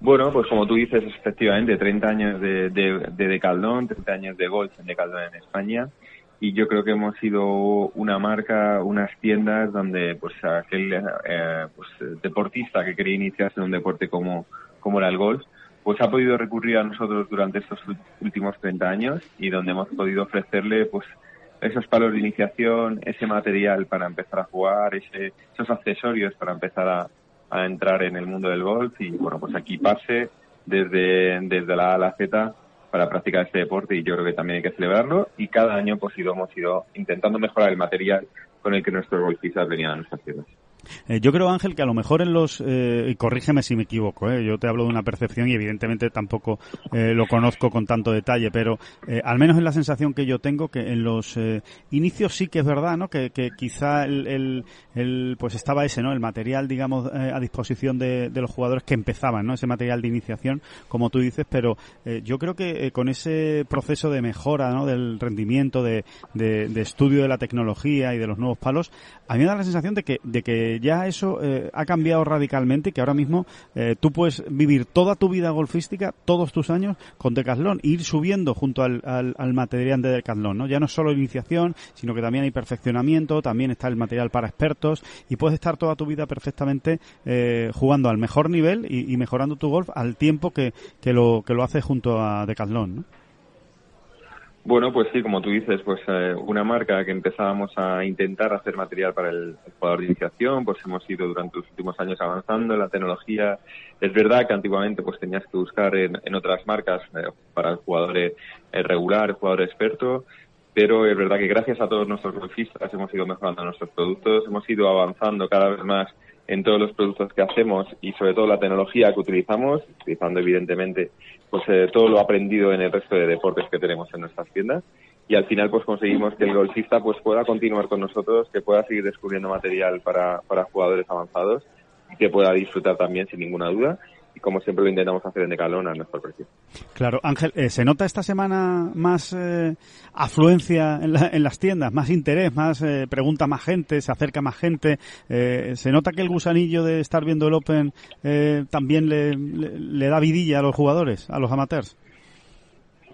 Bueno, pues como tú dices, efectivamente, 30 años de, de, de Decathlon, 30 años de golf en Decathlon en España, y yo creo que hemos sido una marca, unas tiendas donde pues aquel eh, pues, deportista que quería iniciarse en un deporte como, como era el golf, pues ha podido recurrir a nosotros durante estos últimos 30 años y donde hemos podido ofrecerle pues esos palos de iniciación, ese material para empezar a jugar, ese, esos accesorios para empezar a, a, entrar en el mundo del golf y bueno, pues aquí pase desde, desde la A a la Z para practicar este deporte y yo creo que también hay que celebrarlo y cada año pues hemos ido intentando mejorar el material con el que nuestros golfistas venían a nuestras tierras. Eh, yo creo, Ángel, que a lo mejor en los, eh, y corrígeme si me equivoco, eh, yo te hablo de una percepción y evidentemente tampoco eh, lo conozco con tanto detalle, pero eh, al menos en la sensación que yo tengo que en los inicios sí que es verdad, ¿no? Que, que quizá el, el, el, pues estaba ese, ¿no? El material, digamos, a disposición de, de, los jugadores que empezaban, ¿no? Ese material de iniciación, como tú dices, pero yo creo que con ese proceso de mejora, ¿no? Del rendimiento, de, de, de estudio de la tecnología y de los nuevos palos, a mí me da la sensación de que, de que ya eso eh, ha cambiado radicalmente y que ahora mismo eh, tú puedes vivir toda tu vida golfística, todos tus años, con Decathlon, e ir subiendo junto al, al, material de Decathlon, ¿no? Ya no es solo iniciación, sino que también hay perfeccionamiento, también está el material para expertos y puedes estar toda tu vida perfectamente eh, jugando al mejor nivel y, mejorando tu golf al tiempo que, que, lo, que lo haces junto a Decathlon. Bueno, pues sí, como tú dices, pues eh, una marca que empezábamos a intentar hacer material para el, jugador de iniciación, pues hemos ido durante los últimos años avanzando en la tecnología. Es verdad que antiguamente pues tenías que buscar en, otras marcas eh, para el jugador eh, regular, el jugador experto, pero es verdad que gracias a todos nuestros golfistas hemos ido mejorando nuestros productos, hemos ido avanzando cada vez más en todos los productos que hacemos y sobre todo la tecnología que utilizamos, utilizando evidentemente pues eh, todo lo aprendido en el resto de deportes que tenemos en nuestras tiendas. Y al final pues conseguimos que el golfista pues pueda continuar con nosotros, que pueda seguir descubriendo material para, para jugadores avanzados y que pueda disfrutar también sin ninguna duda y como siempre lo intentamos hacer en Decalón a nuestro precio. Claro, Ángel, eh, ¿se nota esta semana más eh, afluencia en, en, las tiendas, más interés, más eh, pregunta más gente, se acerca más gente? Eh, ¿Se nota que el gusanillo de estar viendo el Open eh, también le, le, le, da vidilla a los jugadores, a los amateurs?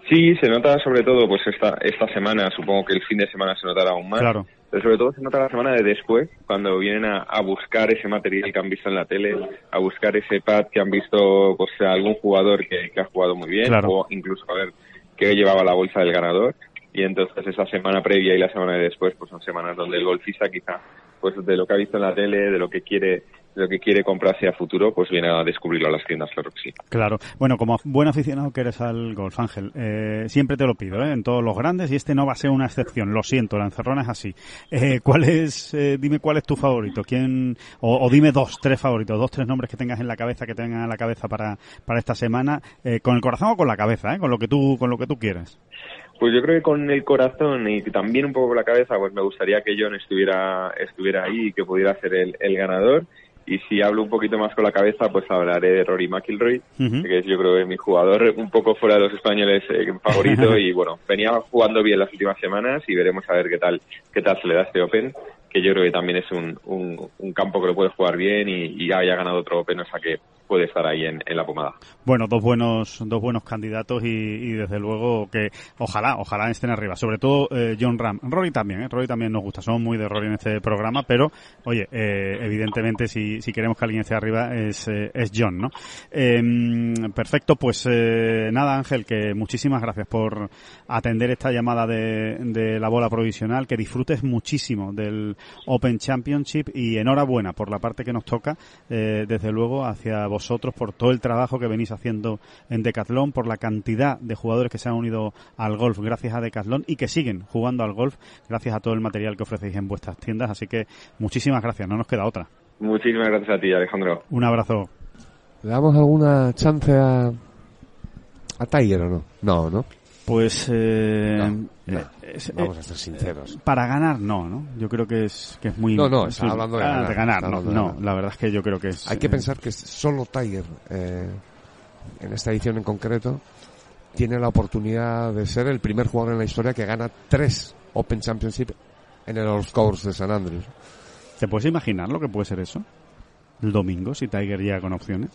Sí, se nota sobre todo pues esta, esta semana, supongo que el fin de semana se notará aún más. Claro pero sobre todo se nota la semana de después, cuando vienen a, a, buscar ese material que han visto en la tele, a buscar ese pad que han visto pues algún jugador que, que ha jugado muy bien, claro. o incluso a ver qué llevaba la bolsa del ganador. Y entonces esa semana previa y la semana de después, pues son semanas donde el golfista quizá, pues de lo que ha visto en la tele, de lo que quiere lo que quiere comprarse a futuro, pues viene a descubrirlo a las tiendas, claro que sí. Claro. Bueno, como buen aficionado que eres al golf, Ángel, eh, siempre te lo pido, ¿eh? en todos los grandes, y este no va a ser una excepción, lo siento, la encerrona es así. Eh, ¿Cuál es, eh, dime cuál es tu favorito? ¿Quién, o, o, dime dos, tres favoritos, dos, tres nombres que tengas en la cabeza, que tengan en la cabeza para, para esta semana, eh, con el corazón o con la cabeza, ¿eh? con lo que tú, con lo que tú quieras. Pues yo creo que con el corazón y también un poco con la cabeza, pues me gustaría que John estuviera, estuviera ahí y que pudiera ser el, el ganador y si hablo un poquito más con la cabeza, pues hablaré de Rory McIlroy, uh -huh. que es yo creo que mi jugador un poco fuera de los españoles eh, favorito y bueno, venía jugando bien las últimas semanas y veremos a ver qué tal qué tal se le da este Open, que yo creo que también es un, un, un campo que lo puede jugar bien y, y haya ganado otro Open, o sea que puede estar ahí en, la pomada. Bueno, dos buenos, dos buenos candidatos y, y, desde luego que ojalá, ojalá estén arriba. Sobre todo eh, John Ram. Rory también, ¿eh? Rory también nos gusta. Somos muy de Rory en este programa, pero oye, eh, evidentemente si, si queremos que alguien esté arriba es, es John, ¿no? Em, perfecto, pues nada Ángel, que muchísimas gracias por atender esta llamada de, de la bola provisional, que disfrutes muchísimo del Open Championship y enhorabuena por la parte que nos toca, desde luego hacia vosotros por todo el trabajo que venís haciendo en Decathlon, por la cantidad de jugadores que se han unido al golf gracias a Decathlon y que siguen jugando al golf gracias a todo el material que ofrecéis en vuestras tiendas. Así que muchísimas gracias, no nos queda otra. Muchísimas gracias a ti, Alejandro. Un abrazo. ¿Le damos alguna chance a, a Tiger o no? No, ¿no? Pues eh, no, no. Es, vamos a ser sinceros. Eh, para ganar no, ¿no? Yo creo que es que es muy No, no, está hablando de ganar. De ganar no, no, la verdad es que yo creo que es Hay que pensar que solo Tiger eh, en esta edición en concreto tiene la oportunidad de ser el primer jugador en la historia que gana tres Open Championship en el All Course de San Andrews. ¿Te puedes imaginar lo que puede ser eso? El domingo, si Tiger llega con opciones.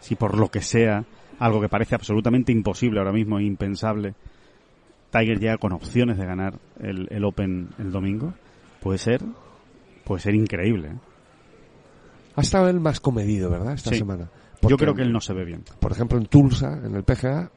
Si por lo que sea algo que parece absolutamente imposible ahora mismo, impensable, Tiger llega con opciones de ganar el, el Open el domingo, puede ser, puede ser increíble. ¿eh? Ha estado él más comedido, ¿verdad? Esta sí. semana. Porque Yo creo que él no se ve bien. Por ejemplo, en Tulsa, en el PGA,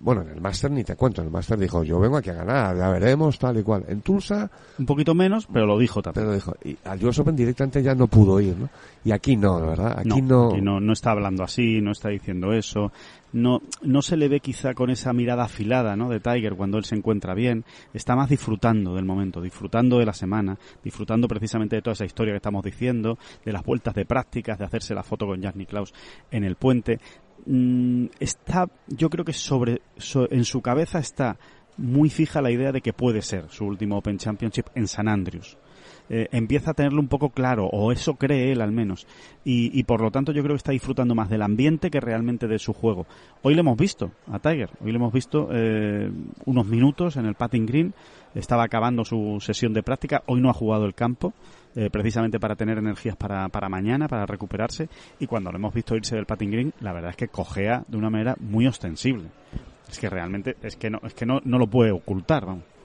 bueno, en el Master ni te cuento, en el Master dijo, yo vengo aquí a ganar, ya veremos, tal y cual. En Tulsa... Un poquito menos, pero lo dijo también. Pero lo dijo. Y al US Open directamente ya no pudo ir, ¿no? Y aquí no, ¿verdad? Aquí no... no... Aquí no, no está hablando así, no está diciendo eso. No, no se le ve quizá con esa mirada afilada, ¿no? De Tiger cuando él se encuentra bien. Está más disfrutando del momento, disfrutando de la semana, disfrutando precisamente de toda esa historia que estamos diciendo, de las vueltas de prácticas, de hacerse la foto con Jack Nicklaus en el puente está, yo creo que sobre, so, en su cabeza está muy fija la idea de que puede ser su último Open Championship en San Andrews. Eh, empieza a tenerlo un poco claro, o eso cree él al menos, y, por lo tanto yo creo que está disfrutando más del ambiente que realmente de su juego. Hoy le hemos visto a Tiger, hoy le hemos visto eh, unos minutos en el patting green, estaba acabando su sesión de práctica, hoy no ha jugado el campo, eh, precisamente para tener energías para, para mañana, para recuperarse, y cuando lo hemos visto irse del patting green, la verdad es que cojea de una manera muy ostensible. Es que realmente, es que no, es que no, no lo puede ocultar, vamos.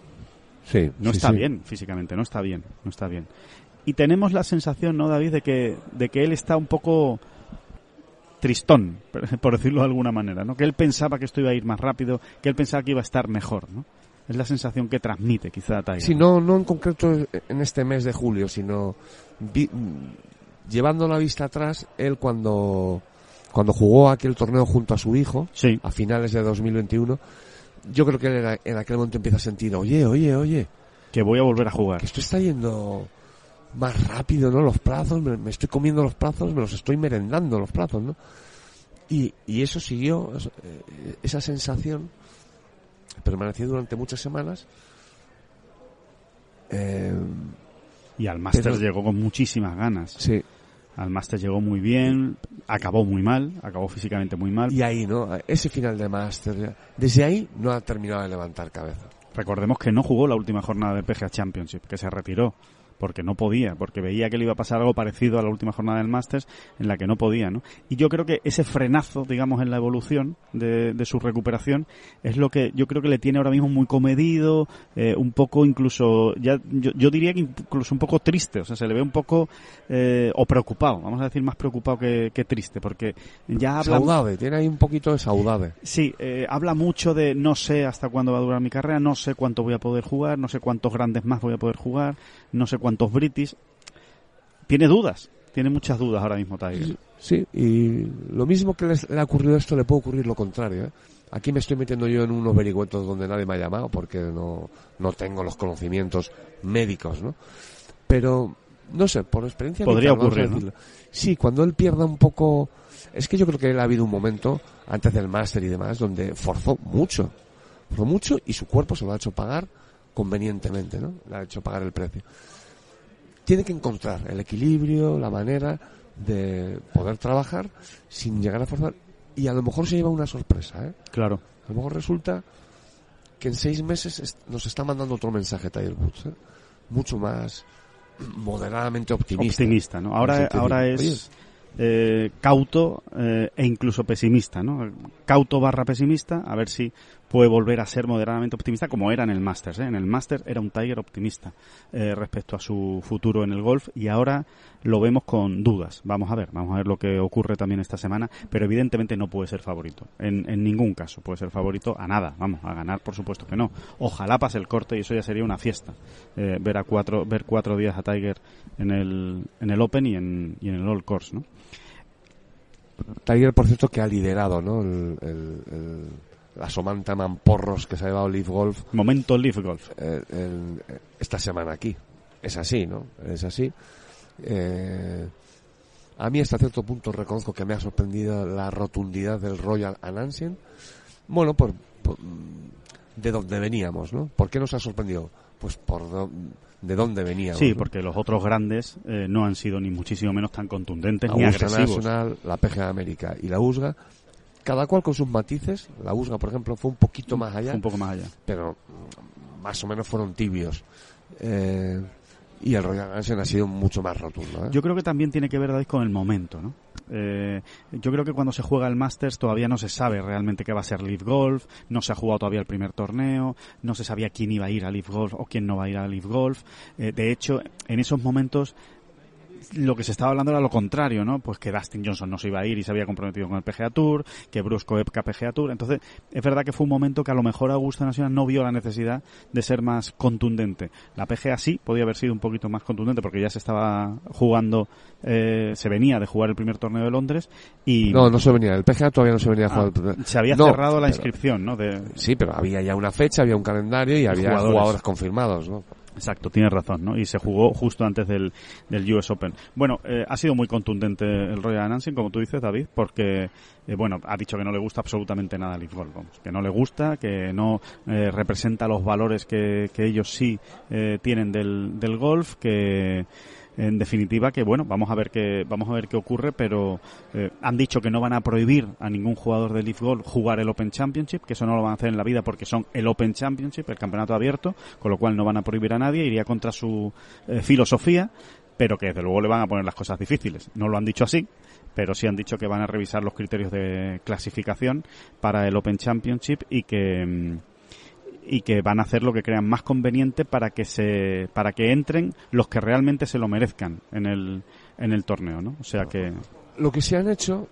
Sí, no sí, está sí. bien físicamente, no está bien, no está bien. Y tenemos la sensación, ¿no, David, de que, de que él está un poco tristón, por decirlo de alguna manera, ¿no? Que él pensaba que esto iba a ir más rápido, que él pensaba que iba a estar mejor, ¿no? Es la sensación que transmite quizá Tiger. Sí, no, no en concreto en este mes de julio, sino vi, llevando la vista atrás, él cuando, cuando jugó aquel torneo junto a su hijo, sí. a finales de 2021, yo creo que él en aquel momento empieza a sentir, oye, oye, oye. Que voy a volver a jugar. Que esto está yendo más rápido, ¿no? Los plazos, me, me estoy comiendo los plazos, me los estoy merendando los plazos, ¿no? Y, y eso siguió, eh, esa sensación permaneció durante muchas semanas. Eh, Y al Pero- llegó con muchísimas ganas. sí, Al Masters llegó muy bien, acabó muy mal, acabó físicamente muy mal. y ahí, ¿no? Ese final de Master, desde ahí no ha terminado de levantar cabeza. Recordemos que no jugó la última jornada del PGA Championship, que se retiró porque no podía, porque veía que le iba a pasar algo parecido a la última jornada del Masters en la que no podía, ¿no? Y yo creo que ese frenazo, digamos, en la evolución de, de su recuperación es lo que yo creo que le tiene ahora mismo muy comedido, eh, un poco incluso, ya yo, yo diría que incluso un poco triste, o sea, se le ve un poco eh, o preocupado, vamos a decir más preocupado que, que triste, porque ya habla Saudade, tiene ahí un poquito de saudade. Sí, eh, habla mucho de no sé hasta cuándo va a durar mi carrera, no sé cuánto voy a poder jugar, no sé cuántos grandes más voy a poder jugar, no sé cuántos British. Tiene dudas, tiene muchas dudas ahora mismo Tiger. Sí, y lo mismo que les- le ha ocurrido esto le puede ocurrir lo contrario. ¿eh? Aquí me estoy metiendo yo en unos vericuetos donde nadie me ha llamado porque no, no tengo los conocimientos médicos, ¿no? Pero, no sé, por experiencia Podría vital, ocurrir. Sí, cuando él pierda un poco... Es que yo creo que él ha habido un momento, antes del máster y demás, donde forzó mucho. Forzó mucho y su cuerpo se lo ha hecho pagar convenientemente, ¿no? Le ha hecho pagar el precio tiene que encontrar el equilibrio, la manera de poder trabajar sin llegar a forzar. Y a lo mejor se lleva una sorpresa, ¿eh? Claro. A lo mejor resulta que en seis meses nos está mandando otro mensaje Tiger Woods, ¿eh? Mucho más moderadamente optimista. Optimista, ¿no? Ahora, ahora es eh, cauto eh, e incluso pesimista, ¿no? Cauto barra pesimista, a ver si puede volver a ser moderadamente optimista como era en el Masters. ¿eh? En el Masters era un Tiger optimista eh, respecto a su futuro en el golf y ahora lo vemos con dudas. Vamos a ver, vamos a ver lo que ocurre también esta semana, pero evidentemente no puede ser favorito. En, ningún caso puede ser favorito a nada. Vamos, a ganar por supuesto que no. Ojalá pase el corte y eso ya sería una fiesta. eh, ver a cuatro, ver cuatro días a Tiger en el, en el Open y en, y en el All Course, ¿no? Tiger, por cierto, que ha liderado, ¿no? El, el- el- la somanta mamporros que se ha llevado Leaf Golf Momento Leaf Golf. eh, el- esta semana aquí. Es así, ¿no? Es así. Eh, a mí hasta cierto punto reconozco que me ha sorprendido la rotundidad del Royal Anansian. Bueno, por, por- de dónde veníamos, ¿no? ¿Por qué nos ha sorprendido? Pues por do- de dónde veníamos. Sí, ¿no? porque los otros grandes eh, no han sido ni muchísimo menos tan contundentes ni agresivos. La PGA América y la USGA, cada cual con sus matices. La USGA, por ejemplo, fue un poquito más allá, Fue un poco más allá. pero más o menos fueron tibios. Eh, y el Royal Ansian ha sido mucho más rotundo. ¿eh? Yo creo que también tiene que ver, David, con el momento, ¿no? Eh, yo creo que cuando se juega el Masters todavía no se sabe realmente qué va a ser Leaf Golf, no se ha jugado todavía el primer torneo, no se sabía quién iba a ir a Leaf Golf o quién no va a ir a Leaf Golf. Eh, de hecho, en esos momentos lo que se estaba hablando era lo contrario, ¿no? Pues que Dustin Johnson no se iba a ir y se había comprometido con el PGA Tour, que Bruce Koepka PGA Tour. Entonces, es verdad que fue un momento que a lo mejor Augusta Nacional no vio la necesidad de ser más contundente. La PGA sí podía haber sido un poquito más contundente porque ya se estaba jugando, eh, se venía de jugar el primer torneo de Londres y No, no se venía. El PGA todavía no se venía a Ah, jugar. el primer- se había No, cerrado la pero- inscripción, ¿no? De, Sí, pero había ya una fecha, había un calendario y había jugadores. jugadores, confirmados, ¿no? Exacto, tienes razón, ¿no? Y se jugó justo antes del, del US Open. Bueno, eh, ha sido muy contundente el Royal Anansi, como tú dices, David, porque, eh, bueno, ha dicho que no le gusta absolutamente nada el Golf, que no le gusta, que no eh, representa los valores que, que ellos sí eh, tienen del, del golf, que en definitiva que bueno vamos a ver qué vamos a ver qué ocurre pero eh, han dicho que no van a prohibir a ningún jugador de Leaf Golf jugar el Open Championship que eso no lo van a hacer en la vida porque son el Open Championship el campeonato abierto con lo cual no van a prohibir a nadie iría contra su eh, filosofía pero que desde luego le van a poner las cosas difíciles. No lo han dicho así pero sí han dicho que van a revisar los criterios de clasificación para el Open Championship y que mm, y que van a hacer lo que crean más conveniente para que se para que entren los que realmente se lo merezcan en el en el torneo, ¿no? O sea que Lo que se han hecho,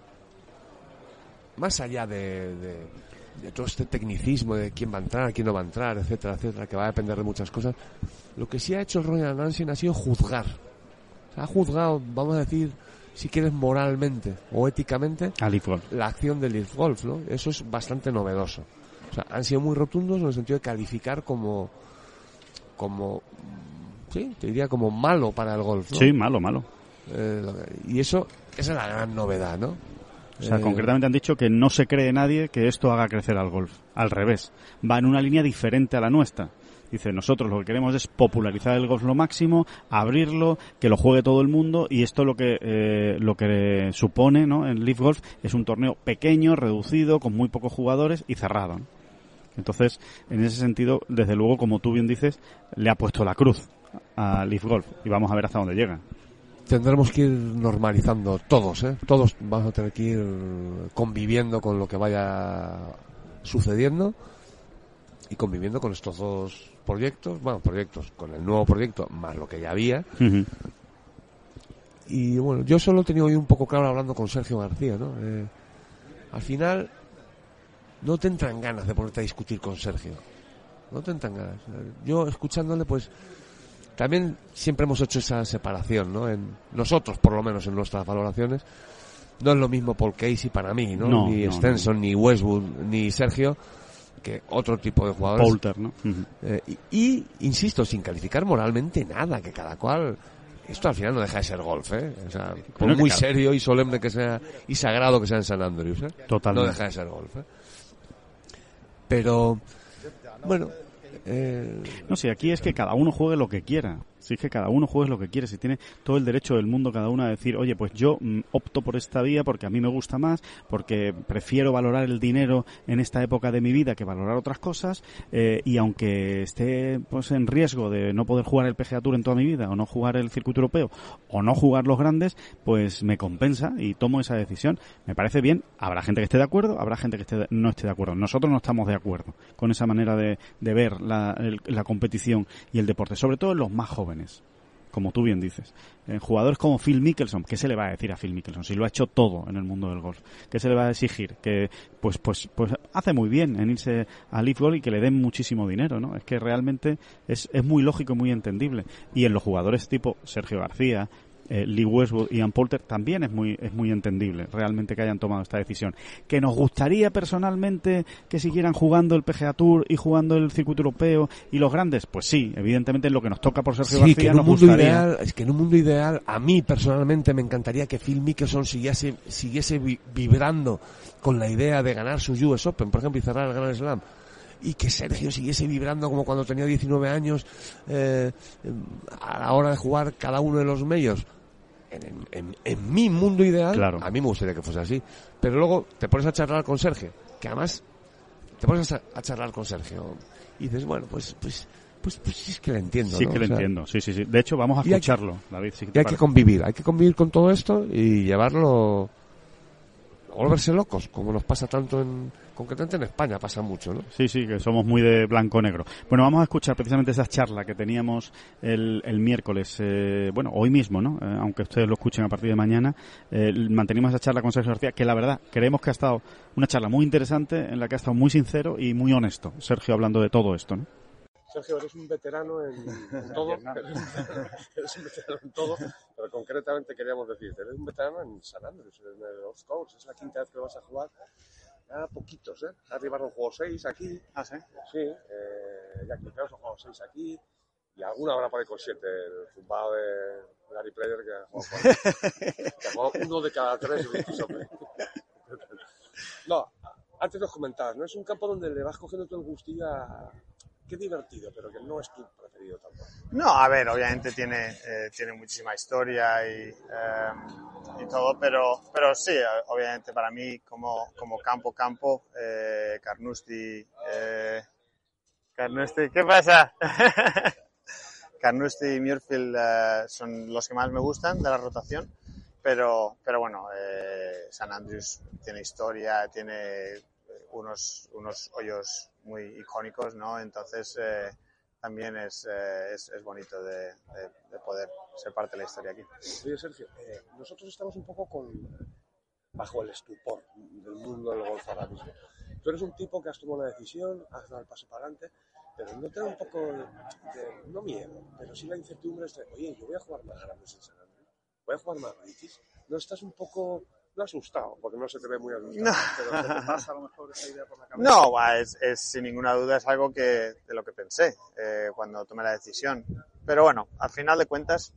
más allá de, de- de todo este tecnicismo de quién va a entrar, quién no va a entrar, etcétera, etcétera, que va a depender de muchas cosas, lo que sí ha hecho Royal Nansen ha sido juzgar. O sea, ha juzgado, vamos a decir, si quieres moralmente o éticamente, la acción del Leaf Golf, ¿no? Eso es bastante novedoso. O sea, han sido muy rotundos en el sentido de calificar como, como, sí, te diría como malo para el golf. ¿no? Sí, malo, malo. Eh, y eso, esa es la gran novedad, ¿no? O sea, Eh, concretamente han dicho que no se cree nadie que esto haga crecer al golf. Al revés. Va en una línea diferente a la nuestra. Dice, nosotros lo que queremos es popularizar el golf lo máximo, abrirlo, que lo juegue todo el mundo y esto lo que eh, lo que supone, ¿no? En Leaf Golf es un torneo pequeño, reducido, con muy pocos jugadores y cerrado. ¿no? Entonces, en ese sentido, desde luego, como tú bien dices, le ha puesto la cruz a Leaf Golf y vamos a ver hasta dónde llega. Tendremos que ir normalizando todos, ¿eh? Todos vamos a tener que ir conviviendo con lo que vaya sucediendo y conviviendo con estos dos proyectos, bueno, proyectos, con el nuevo proyecto más lo que ya había. Y bueno, yo solo he tenido hoy un poco claro hablando con Sergio García, ¿no? Eh, al final, no te entran ganas de ponerte a discutir con Sergio. No te entran ganas. Yo escuchándole, pues, también siempre hemos hecho esa separación, ¿no? En nosotros, por lo menos, en nuestras valoraciones. No es lo mismo Paul Casey para mí, ¿no? No, ni no, Stenson, ni Westwood, ni Sergio, que otro tipo de jugadores. Poulter, ¿no? Eh, y, y, insisto, sin calificar moralmente nada, que cada cual. Esto al final no deja de ser golf, ¿eh? O sea, por muy serio y solemne que sea, y sagrado que sea en San Andrews, ¿eh? Totalmente. No deja de ser golf, ¿eh? Pero, bueno, eh, No, si aquí es que cada uno juegue lo que quiera. Si es que cada uno juegue lo que quiere. Si tiene todo el derecho del mundo cada uno a decir, oye, pues yo mm, opto por esta vía porque a mí me gusta más, porque prefiero valorar el dinero en esta época de mi vida que valorar otras cosas. eh, y aunque esté pues en riesgo de no poder jugar el PGA Tour en toda mi vida, o no jugar el circuito europeo, o no jugar los grandes, pues me compensa y tomo esa decisión. Me parece bien. Habrá gente que esté de acuerdo, habrá gente que esté de- no esté de acuerdo. Nosotros no estamos de acuerdo con esa manera de, de ver la, la competición y el deporte, sobre todo en los más jóvenes, como tú bien dices. En jugadores como Phil Mickelson, ¿qué se le va a decir a Phil Mickelson? Si lo ha hecho todo en el mundo del golf, ¿qué se le va a exigir? Que pues pues pues hace muy bien en irse a Leaf Golf y que le den muchísimo dinero, ¿no? Es que realmente es, es muy lógico y muy entendible. Y en los jugadores tipo Sergio García, eh, Lee Westwood y Ian Poulter también es muy es muy entendible realmente que hayan tomado esta decisión. Que nos gustaría personalmente que siguieran jugando el PGA Tour y jugando el circuito europeo y los grandes, pues sí, evidentemente es lo que nos toca por Sergio sí, García que en un nos mundo gustaría. ideal, es que en un mundo ideal, a mí personalmente me encantaría que Phil Mickelson siguiese, siguiese vi- vibrando con la idea de ganar su US Open, por ejemplo, y cerrar el Grand Slam. Y que Sergio siguiese vibrando como cuando tenía 19 años eh, a la hora de jugar cada uno de los medios. En, en- mi mundo ideal, Claro. a mí me gustaría que fuese así. Pero luego te pones a charlar con Sergio, que además te pones a, a charlar con Sergio y dices, bueno, pues, pues, pues, pues sí es que le entiendo. Sí ¿no? que O sea, entiendo, sí, sí, sí. De hecho, vamos a hay que- escucharlo, David. si te y hay que convivir, hay que convivir con todo esto y llevarlo volverse locos, como nos pasa tanto en, concretamente en España, pasa mucho, ¿no? Sí, sí, que somos muy de blanco-negro. Bueno, vamos a escuchar precisamente esa charla que teníamos el, el miércoles, eh, bueno, hoy mismo, ¿no? Eh, aunque ustedes lo escuchen a partir de mañana, eh, mantenimos esa charla con Sergio García, que la verdad, creemos que ha estado una charla muy interesante, en la que ha estado muy sincero y muy honesto, Sergio hablando de todo esto, ¿no? Sergio, eres un veterano en, en todo. eres un veterano en todo, pero concretamente queríamos decirte, eres un veterano en San Andrews, en el Old Course, es la quinta vez que vas a jugar. Ya poquitos, ¿eh? Has llevado un juego 6 aquí. Ah, sí. Sí, eh, ya que has jugado 6 aquí. Y alguna habrá por ahí con 7. El zumbado de Gary Player que ha jugado, cuatro. que ha jugado uno de cada tres. No, antes nos comentabas, ¿no? Es un campo donde le vas cogiendo todo el gustillo a... Qué divertido, pero que no es tu preferido tampoco. No, a ver, obviamente tiene, eh, tiene muchísima historia y, eh, y todo, pero, pero sí, obviamente para mí como, como campo, campo, eh, Carnoustie, eh, Carnoustie, ¿qué pasa? Carnoustie y Muirfield son los que más me gustan de la rotación, pero, pero bueno, San Andrews tiene historia, tiene unos, unos hoyos muy icónicos, ¿no? Entonces, eh, también es, eh, es, es bonito de, de- de poder ser parte de la historia aquí. Oye, Sergio, eh, nosotros estamos un poco con bajo el estupor del mundo del golf ahora mismo. Tú eres un tipo que has tomado una decisión, has dado el paso para adelante, pero no te da un poco de, de- no miedo, pero sí la incertidumbre de, oye, yo voy a jugar más grandes en San Andrés, voy a jugar más British. ¿No estás un poco, no asustado, porque no se te ve muy asustado, No. pero ¿qué te pasa a lo mejor esa idea por la cabeza? No, es, es sin ninguna duda es algo que de lo que pensé eh, cuando tomé la decisión, pero bueno, al final de cuentas,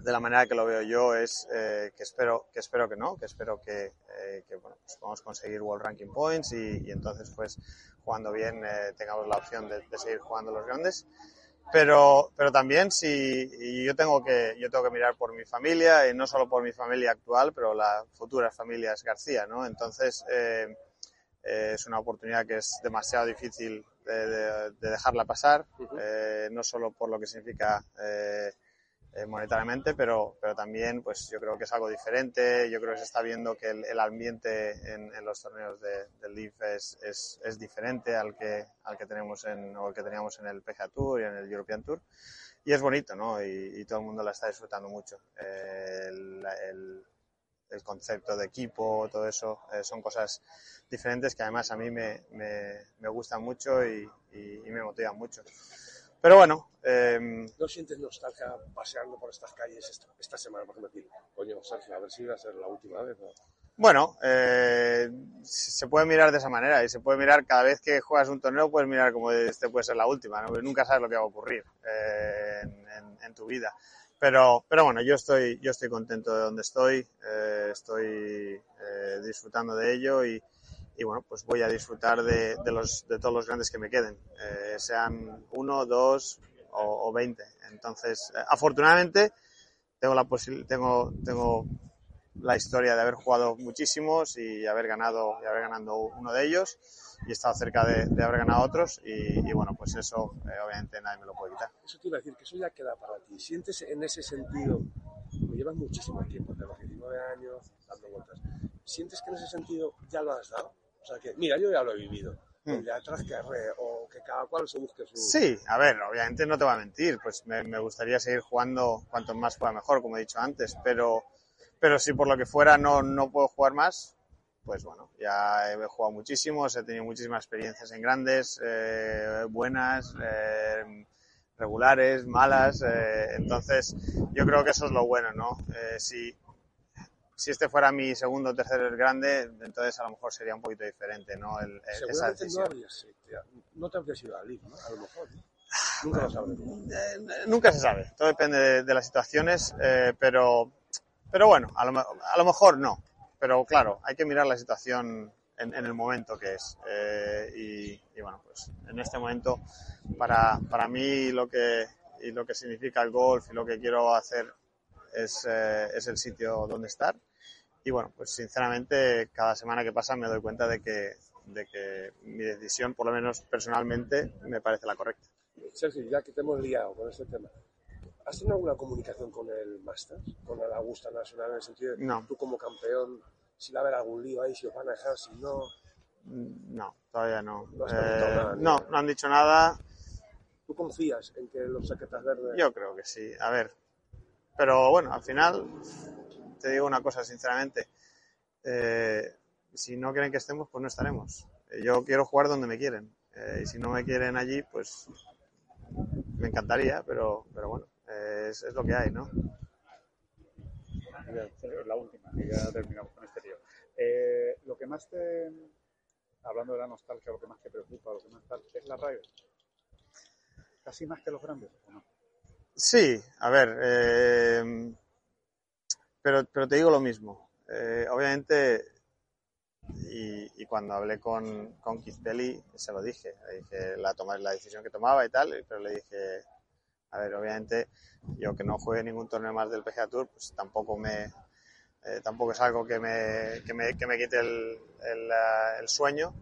de la manera que lo veo yo es eh, que espero que espero que no, que espero que, eh, que bueno, pues podamos conseguir World Ranking Points y, y entonces pues jugando bien eh, tengamos la opción de, de, seguir jugando los grandes. Pero, pero también si y yo tengo que yo tengo que mirar por mi familia y no solo por mi familia actual, pero la futura familia es García, ¿no? Entonces eh, es una oportunidad que es demasiado difícil de, de, de dejarla pasar, uh -huh. no solo por lo que significa eh, monetariamente, pero, pero también pues yo creo que es algo diferente. Yo creo que se está viendo que el, el ambiente en, en, los torneos de, del Leaf es, es, es, diferente al que, al que tenemos en, o que teníamos en el PGA Tour y en el European Tour. Y es bonito, ¿no? Y, y todo el mundo la está disfrutando mucho. Eh, el, el, el, concepto de equipo, todo eso, eh, son cosas diferentes que además a mí me, me, me gustan mucho y, y, y me motivan mucho. Pero bueno. Eh, ¿No sientes nostalgia paseando por estas calles esta, esta semana, por ejemplo? Coño, Sergio, a ver si va a ser la última vez. ¿no? Bueno, eh, se puede mirar de esa manera y se puede mirar cada vez que juegas un torneo, puedes mirar como este puede ser la última. ¿no? Nunca sabes lo que va a ocurrir eh, en, en, en, tu vida. Pero, pero bueno, yo estoy, yo estoy contento de donde estoy, eh, estoy disfrutando de ello y, y bueno, pues voy a disfrutar de, los, de todos los grandes que me queden, eh, sean uno, dos o, veinte. Entonces, eh, afortunadamente, tengo la, tengo, tengo la historia de haber jugado muchísimos y haber ganado, haber ganado uno de ellos y he estado cerca de, haber ganado otros y, bueno, pues eso eh, obviamente nadie me lo puede quitar. Eso te iba a decir, que eso ya queda para ti. ¿Sientes en ese sentido, me llevas muchísimo tiempo, los 19 años, dando vueltas, ¿sientes que en ese sentido ya lo has dado? Sea que, mira, yo ya lo he vivido. Mm. De atrás que arre, o que cada cual se busque su... Sí, a ver, obviamente no te voy a mentir, pues me, me, gustaría seguir jugando cuanto más pueda mejor, como he dicho antes, pero, pero si por lo que fuera no, no puedo jugar más, pues bueno, ya he jugado muchísimos, he tenido muchísimas experiencias en grandes, eh, buenas, eh, regulares, malas, eh, entonces yo creo que eso es lo bueno, ¿no? Eh, si si este fuera mi segundo o tercer grande, entonces a lo mejor sería un poquito diferente, ¿no? El, esa decisión. No, habrías, no te habrías ido a League, ¿no? A lo mejor. ¿no? Nunca lo sabes. Eh, nunca se sabe. Todo depende de, de las situaciones, eh, pero, pero bueno, a lo, a lo, mejor no. Pero claro, hay que mirar la situación en, en el momento que es. Eh, y, y, bueno, pues en este momento, para, para mí lo que, y lo que significa el golf y lo que quiero hacer es, eh, es el sitio donde estar y bueno, pues sinceramente cada semana que pasa me doy cuenta de que, de que mi decisión, por lo menos personalmente, me parece la correcta. Sergio, ya que te hemos liado con este tema, ¿has tenido alguna comunicación con el Masters, con el Augusta Nacional, en el sentido de no. tú como campeón, si va a haber algún lío ahí, si os van a dejar, si no? No, todavía no. No, eh, nada, no, no han dicho nada. ¿Tú confías en que los saquetas verdes? Yo creo que sí. A ver, pero bueno, al final te digo una cosa sinceramente, eh, si no quieren que estemos, pues no estaremos. Eh, yo quiero jugar donde me quieren. Eh, y si no me quieren allí, pues me encantaría, pero, pero bueno, es, es, lo que hay, ¿no? La última, y ya terminamos con este tío. lo que más te, hablando de la nostalgia, lo que más te preocupa, lo que más tal, es la radio. Casi más que los grandes, ¿o no? Sí, a ver, eh, pero, pero te digo lo mismo. Eh, obviamente, y, y, cuando hablé con, con Keith Pelly, se lo dije. Le dije la, tomar, la decisión que tomaba y tal, pero le dije, a ver, obviamente, yo que no juegue ningún torneo más del PGA Tour, pues tampoco me, eh, tampoco es algo que me, que me, que me quite el, el, el, sueño,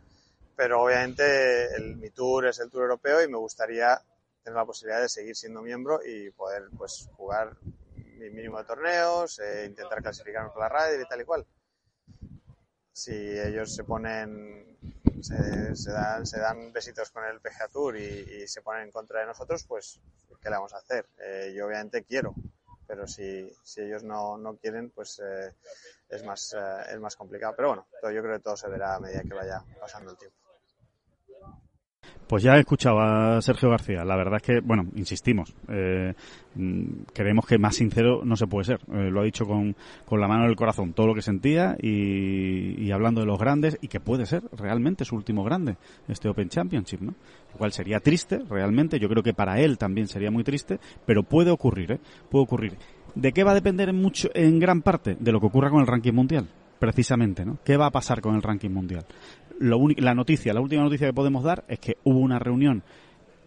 pero obviamente el, mi tour es el tour europeo y me gustaría tener la posibilidad de seguir siendo miembro y poder pues jugar mínimo de torneos, eh, intentar clasificarme por la radio y tal y cual. Si ellos se ponen, se, dan, se dan besitos con el PGA Tour y, se ponen en contra de nosotros, pues, ¿qué le vamos a hacer? Eh, yo obviamente quiero, pero si, si ellos no, no quieren, pues eh, es, más, es más complicado. Pero bueno, yo creo que todo se verá a medida que vaya pasando el tiempo. Pues ya he escuchado a Sergio García. La verdad es que, bueno, insistimos. Eh, mm, creemos que más sincero no se puede ser. Eh, lo ha dicho con, con la mano en el corazón, todo lo que sentía y, y hablando de los grandes y que puede ser realmente su último grande, este Open Championship, ¿no? Lo cual sería triste, realmente. Yo creo que para él también sería muy triste, pero puede ocurrir, ¿eh? Puede ocurrir. ¿De qué va a depender en, mucho, en gran parte? De lo que ocurra con el ranking mundial precisamente, ¿no? ¿Qué va a pasar con el ranking mundial? Lo la noticia, la última noticia que podemos dar es que hubo una reunión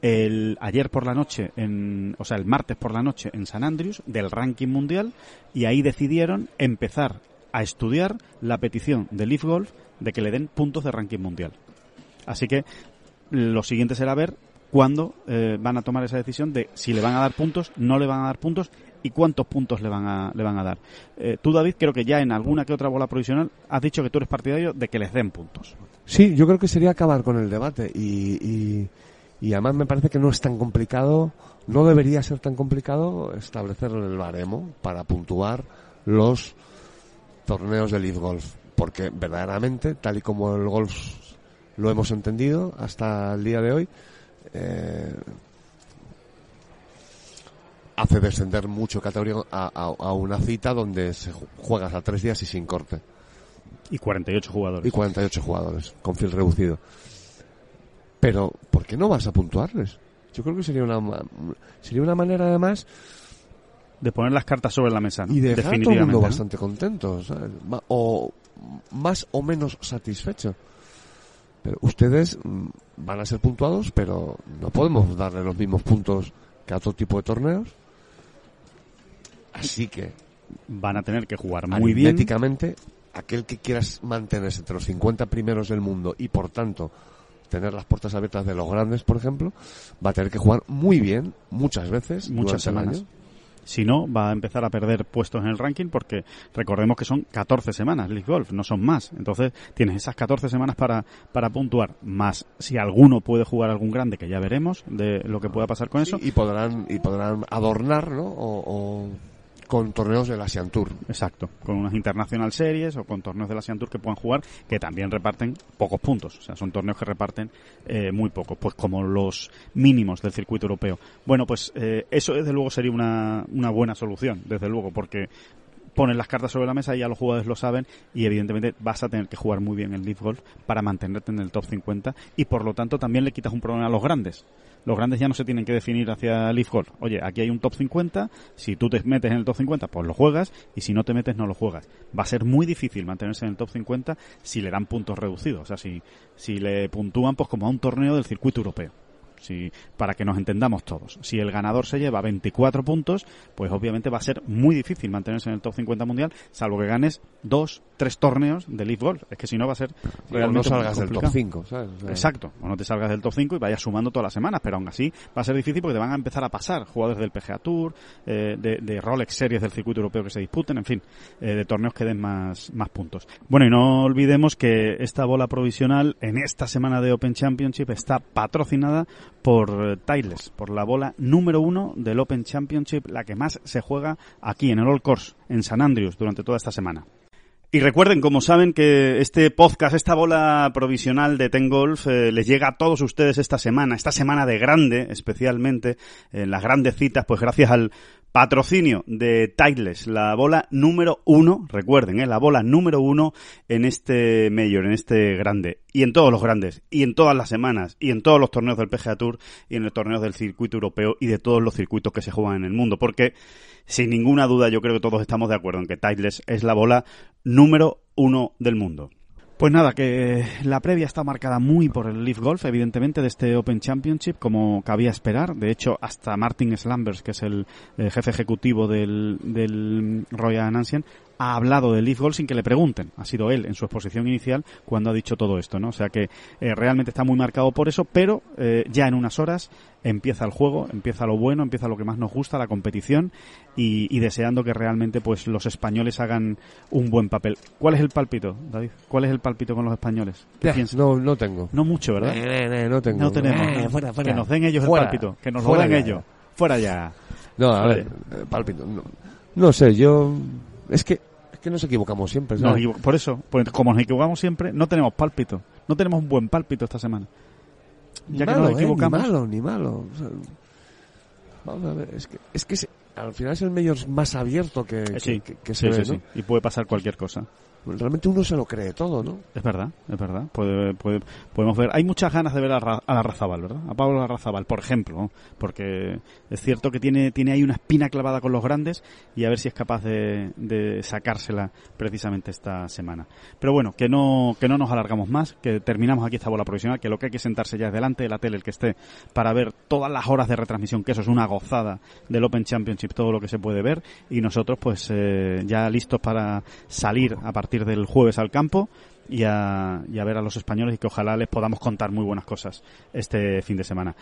el ayer por la noche, en, o sea, el martes por la noche en San Andrews del ranking mundial y ahí decidieron empezar a estudiar la petición de Leaf Golf de que le den puntos de ranking mundial. Así que lo siguiente será ver cuándo eh, van a tomar esa decisión de si le van a dar puntos, no le van a dar puntos y cuántos puntos le van a, le van a dar. Eh, tú, David, creo que ya en alguna que otra bola provisional has dicho que tú eres partidario de que les den puntos. Sí, yo creo que sería acabar con el debate y, y, y además me parece que no es tan complicado, no debería ser tan complicado establecer el baremo para puntuar los torneos de Leaf Golf, porque verdaderamente, tal y como el golf lo hemos entendido hasta el día de hoy, eh, hace descender mucho categoría a, a- una cita donde se ju- juegas a tres días y sin corte. Y 48 jugadores. Y 48 jugadores, con field reducido. Pero, ¿por qué no vas a puntuarles? Yo creo que sería una, sería una manera además De poner las cartas sobre la mesa, ¿no? y dejar a todo el mundo bastante contento, ¿sabes? O más o menos satisfecho. Pero ustedes mm, van a ser puntuados, pero no podemos darle los mismos puntos que a otro tipo de torneos. Así que, Van a tener que jugar muy bien. aritméticamente, aquel que quiera mantenerse entre los 50 primeros del mundo y por tanto tener las puertas abiertas de los grandes, por ejemplo, va a tener que jugar muy bien muchas veces muchas el semanas. año. Si no, va a empezar a perder puestos en el ranking porque recordemos que son 14 semanas League Golf, no son más. Entonces tienes esas 14 semanas para, para puntuar. Más si alguno puede jugar algún grande, que ya veremos de lo que pueda pasar con eso. y podrán y podrán adornar ¿no? o, o con torneos del Asian Tour Exacto, con unas International Series o con torneos de la Asian Tour que puedan jugar, que también reparten pocos puntos. O sea, son torneos que reparten eh, muy pocos, pues como los mínimos del circuito europeo. Bueno, pues eh, eso desde luego sería una, una buena solución, desde luego, porque pones las cartas sobre la mesa y ya los jugadores lo saben y evidentemente vas a tener que jugar muy bien el Leaf Golf para mantenerte en el top 50 y por lo tanto también le quitas un problema a los grandes. Los grandes ya no se tienen que definir hacia Leaf Golf. Oye, aquí hay un top 50, si tú te metes en el top 50 pues lo juegas y si no te metes no lo juegas. Va a ser muy difícil mantenerse en el top 50 si le dan puntos reducidos, o sea, si, si le puntúan pues como a un torneo del circuito europeo. Si, para que nos entendamos todos. Si el ganador se lleva 24 puntos, pues obviamente va a ser muy difícil mantenerse en el top 50 mundial, salvo que ganes dos, tres torneos de Leaf Golf. Es que si no va a ser o no realmente salgas del top 5 ¿sabes? O sea, Exacto, o no te salgas del top 5 y vayas sumando todas las semanas, pero aún así va a ser difícil porque te van a empezar a pasar jugadores del PGA Tour, eh, de, de Rolex Series del circuito europeo que se disputen, en fin, eh, de torneos que den más, más puntos. Bueno, y no olvidemos que esta bola provisional en esta semana de Open Championship está patrocinada por eh, Titleist, por la bola número uno del Open Championship, la que más se juega aquí en el All Course, en San Andrews, durante toda esta semana. Y recuerden, como saben, que este podcast, esta bola provisional de Ten Golf, eh, les llega a todos ustedes esta semana, esta semana de grande, especialmente, en las grandes citas, pues gracias al patrocinio de Titleist, la bola número uno, recuerden, eh, la bola número uno en este Major, en este grande, y en todos los grandes, y en todas las semanas, y en todos los torneos del PGA Tour, y en los torneos del circuito europeo, y de todos los circuitos que se juegan en el mundo, porque sin ninguna duda yo creo que todos estamos de acuerdo en que Titleist es la bola número uno del mundo. Pues nada, que la previa está marcada muy por el Leaf Golf, evidentemente, de este Open Championship, como cabía esperar. De hecho, hasta Martin Slambers, que es el eh, jefe ejecutivo del, del Royal Ancien, ha hablado del Leaf Golf sin que le pregunten. Ha sido él en su exposición inicial cuando ha dicho todo esto, ¿no? O sea que eh, realmente está muy marcado por eso, pero eh, ya en unas horas empieza el juego, empieza lo bueno, empieza lo que más nos gusta, la competición y, y deseando que realmente pues los españoles hagan un buen papel. ¿Cuál es el palpito, David? ¿Cuál es el palpito con los españoles? ¿Qué no, no tengo. No mucho, ¿verdad? Eh, no tengo. No tenemos. ¿no? fuera, fuera. Que nos den ellos Fuera. el pálpito, que nos lo den ellos. Fuera ya. No, a ver, pálpito. No, no sé, yo. Es que, es que nos equivocamos siempre. Equivo- por eso, pues, como nos equivocamos siempre, no tenemos pálpito. No tenemos un buen pálpito esta semana. Ya que malo, nos ¿eh? equivocamos. Ni malo, ni malo. O sea, vamos a ver, es que, es que se- al final es el medio más abierto que, Eh, sí, que, que se sí, ve, sí. ¿no? Y puede pasar cualquier cosa. Realmente uno se lo cree todo, ¿no? Es verdad, es verdad. Puede, puede- podemos ver. Hay muchas ganas de ver a, Ra- a la Razabal, ¿verdad? A Pablo Razabal, por ejemplo, porque es cierto que tiene, tiene ahí una espina clavada con los grandes y a ver si es capaz de, de sacársela precisamente esta semana. Pero bueno, que no, que no nos alargamos más, que terminamos aquí esta bola provisional, que lo que hay que sentarse ya es delante de la tele, el que esté, para ver todas las horas de retransmisión, que eso es una gozada del Open Championship, todo lo que se puede ver, y nosotros pues eh, ya listos para salir a partir del jueves al campo y a, y a ver a los españoles y que ojalá les podamos contar muy buenas cosas este fin de semana.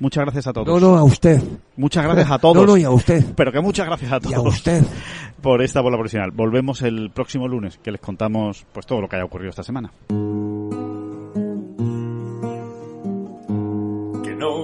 Muchas gracias a todos. No, no, a usted. Muchas gracias a todos. No, no, y a usted. Pero que muchas gracias a todos. Y a usted. Por esta bola profesional. Volvemos el próximo lunes, que les contamos pues todo lo que haya ocurrido esta semana.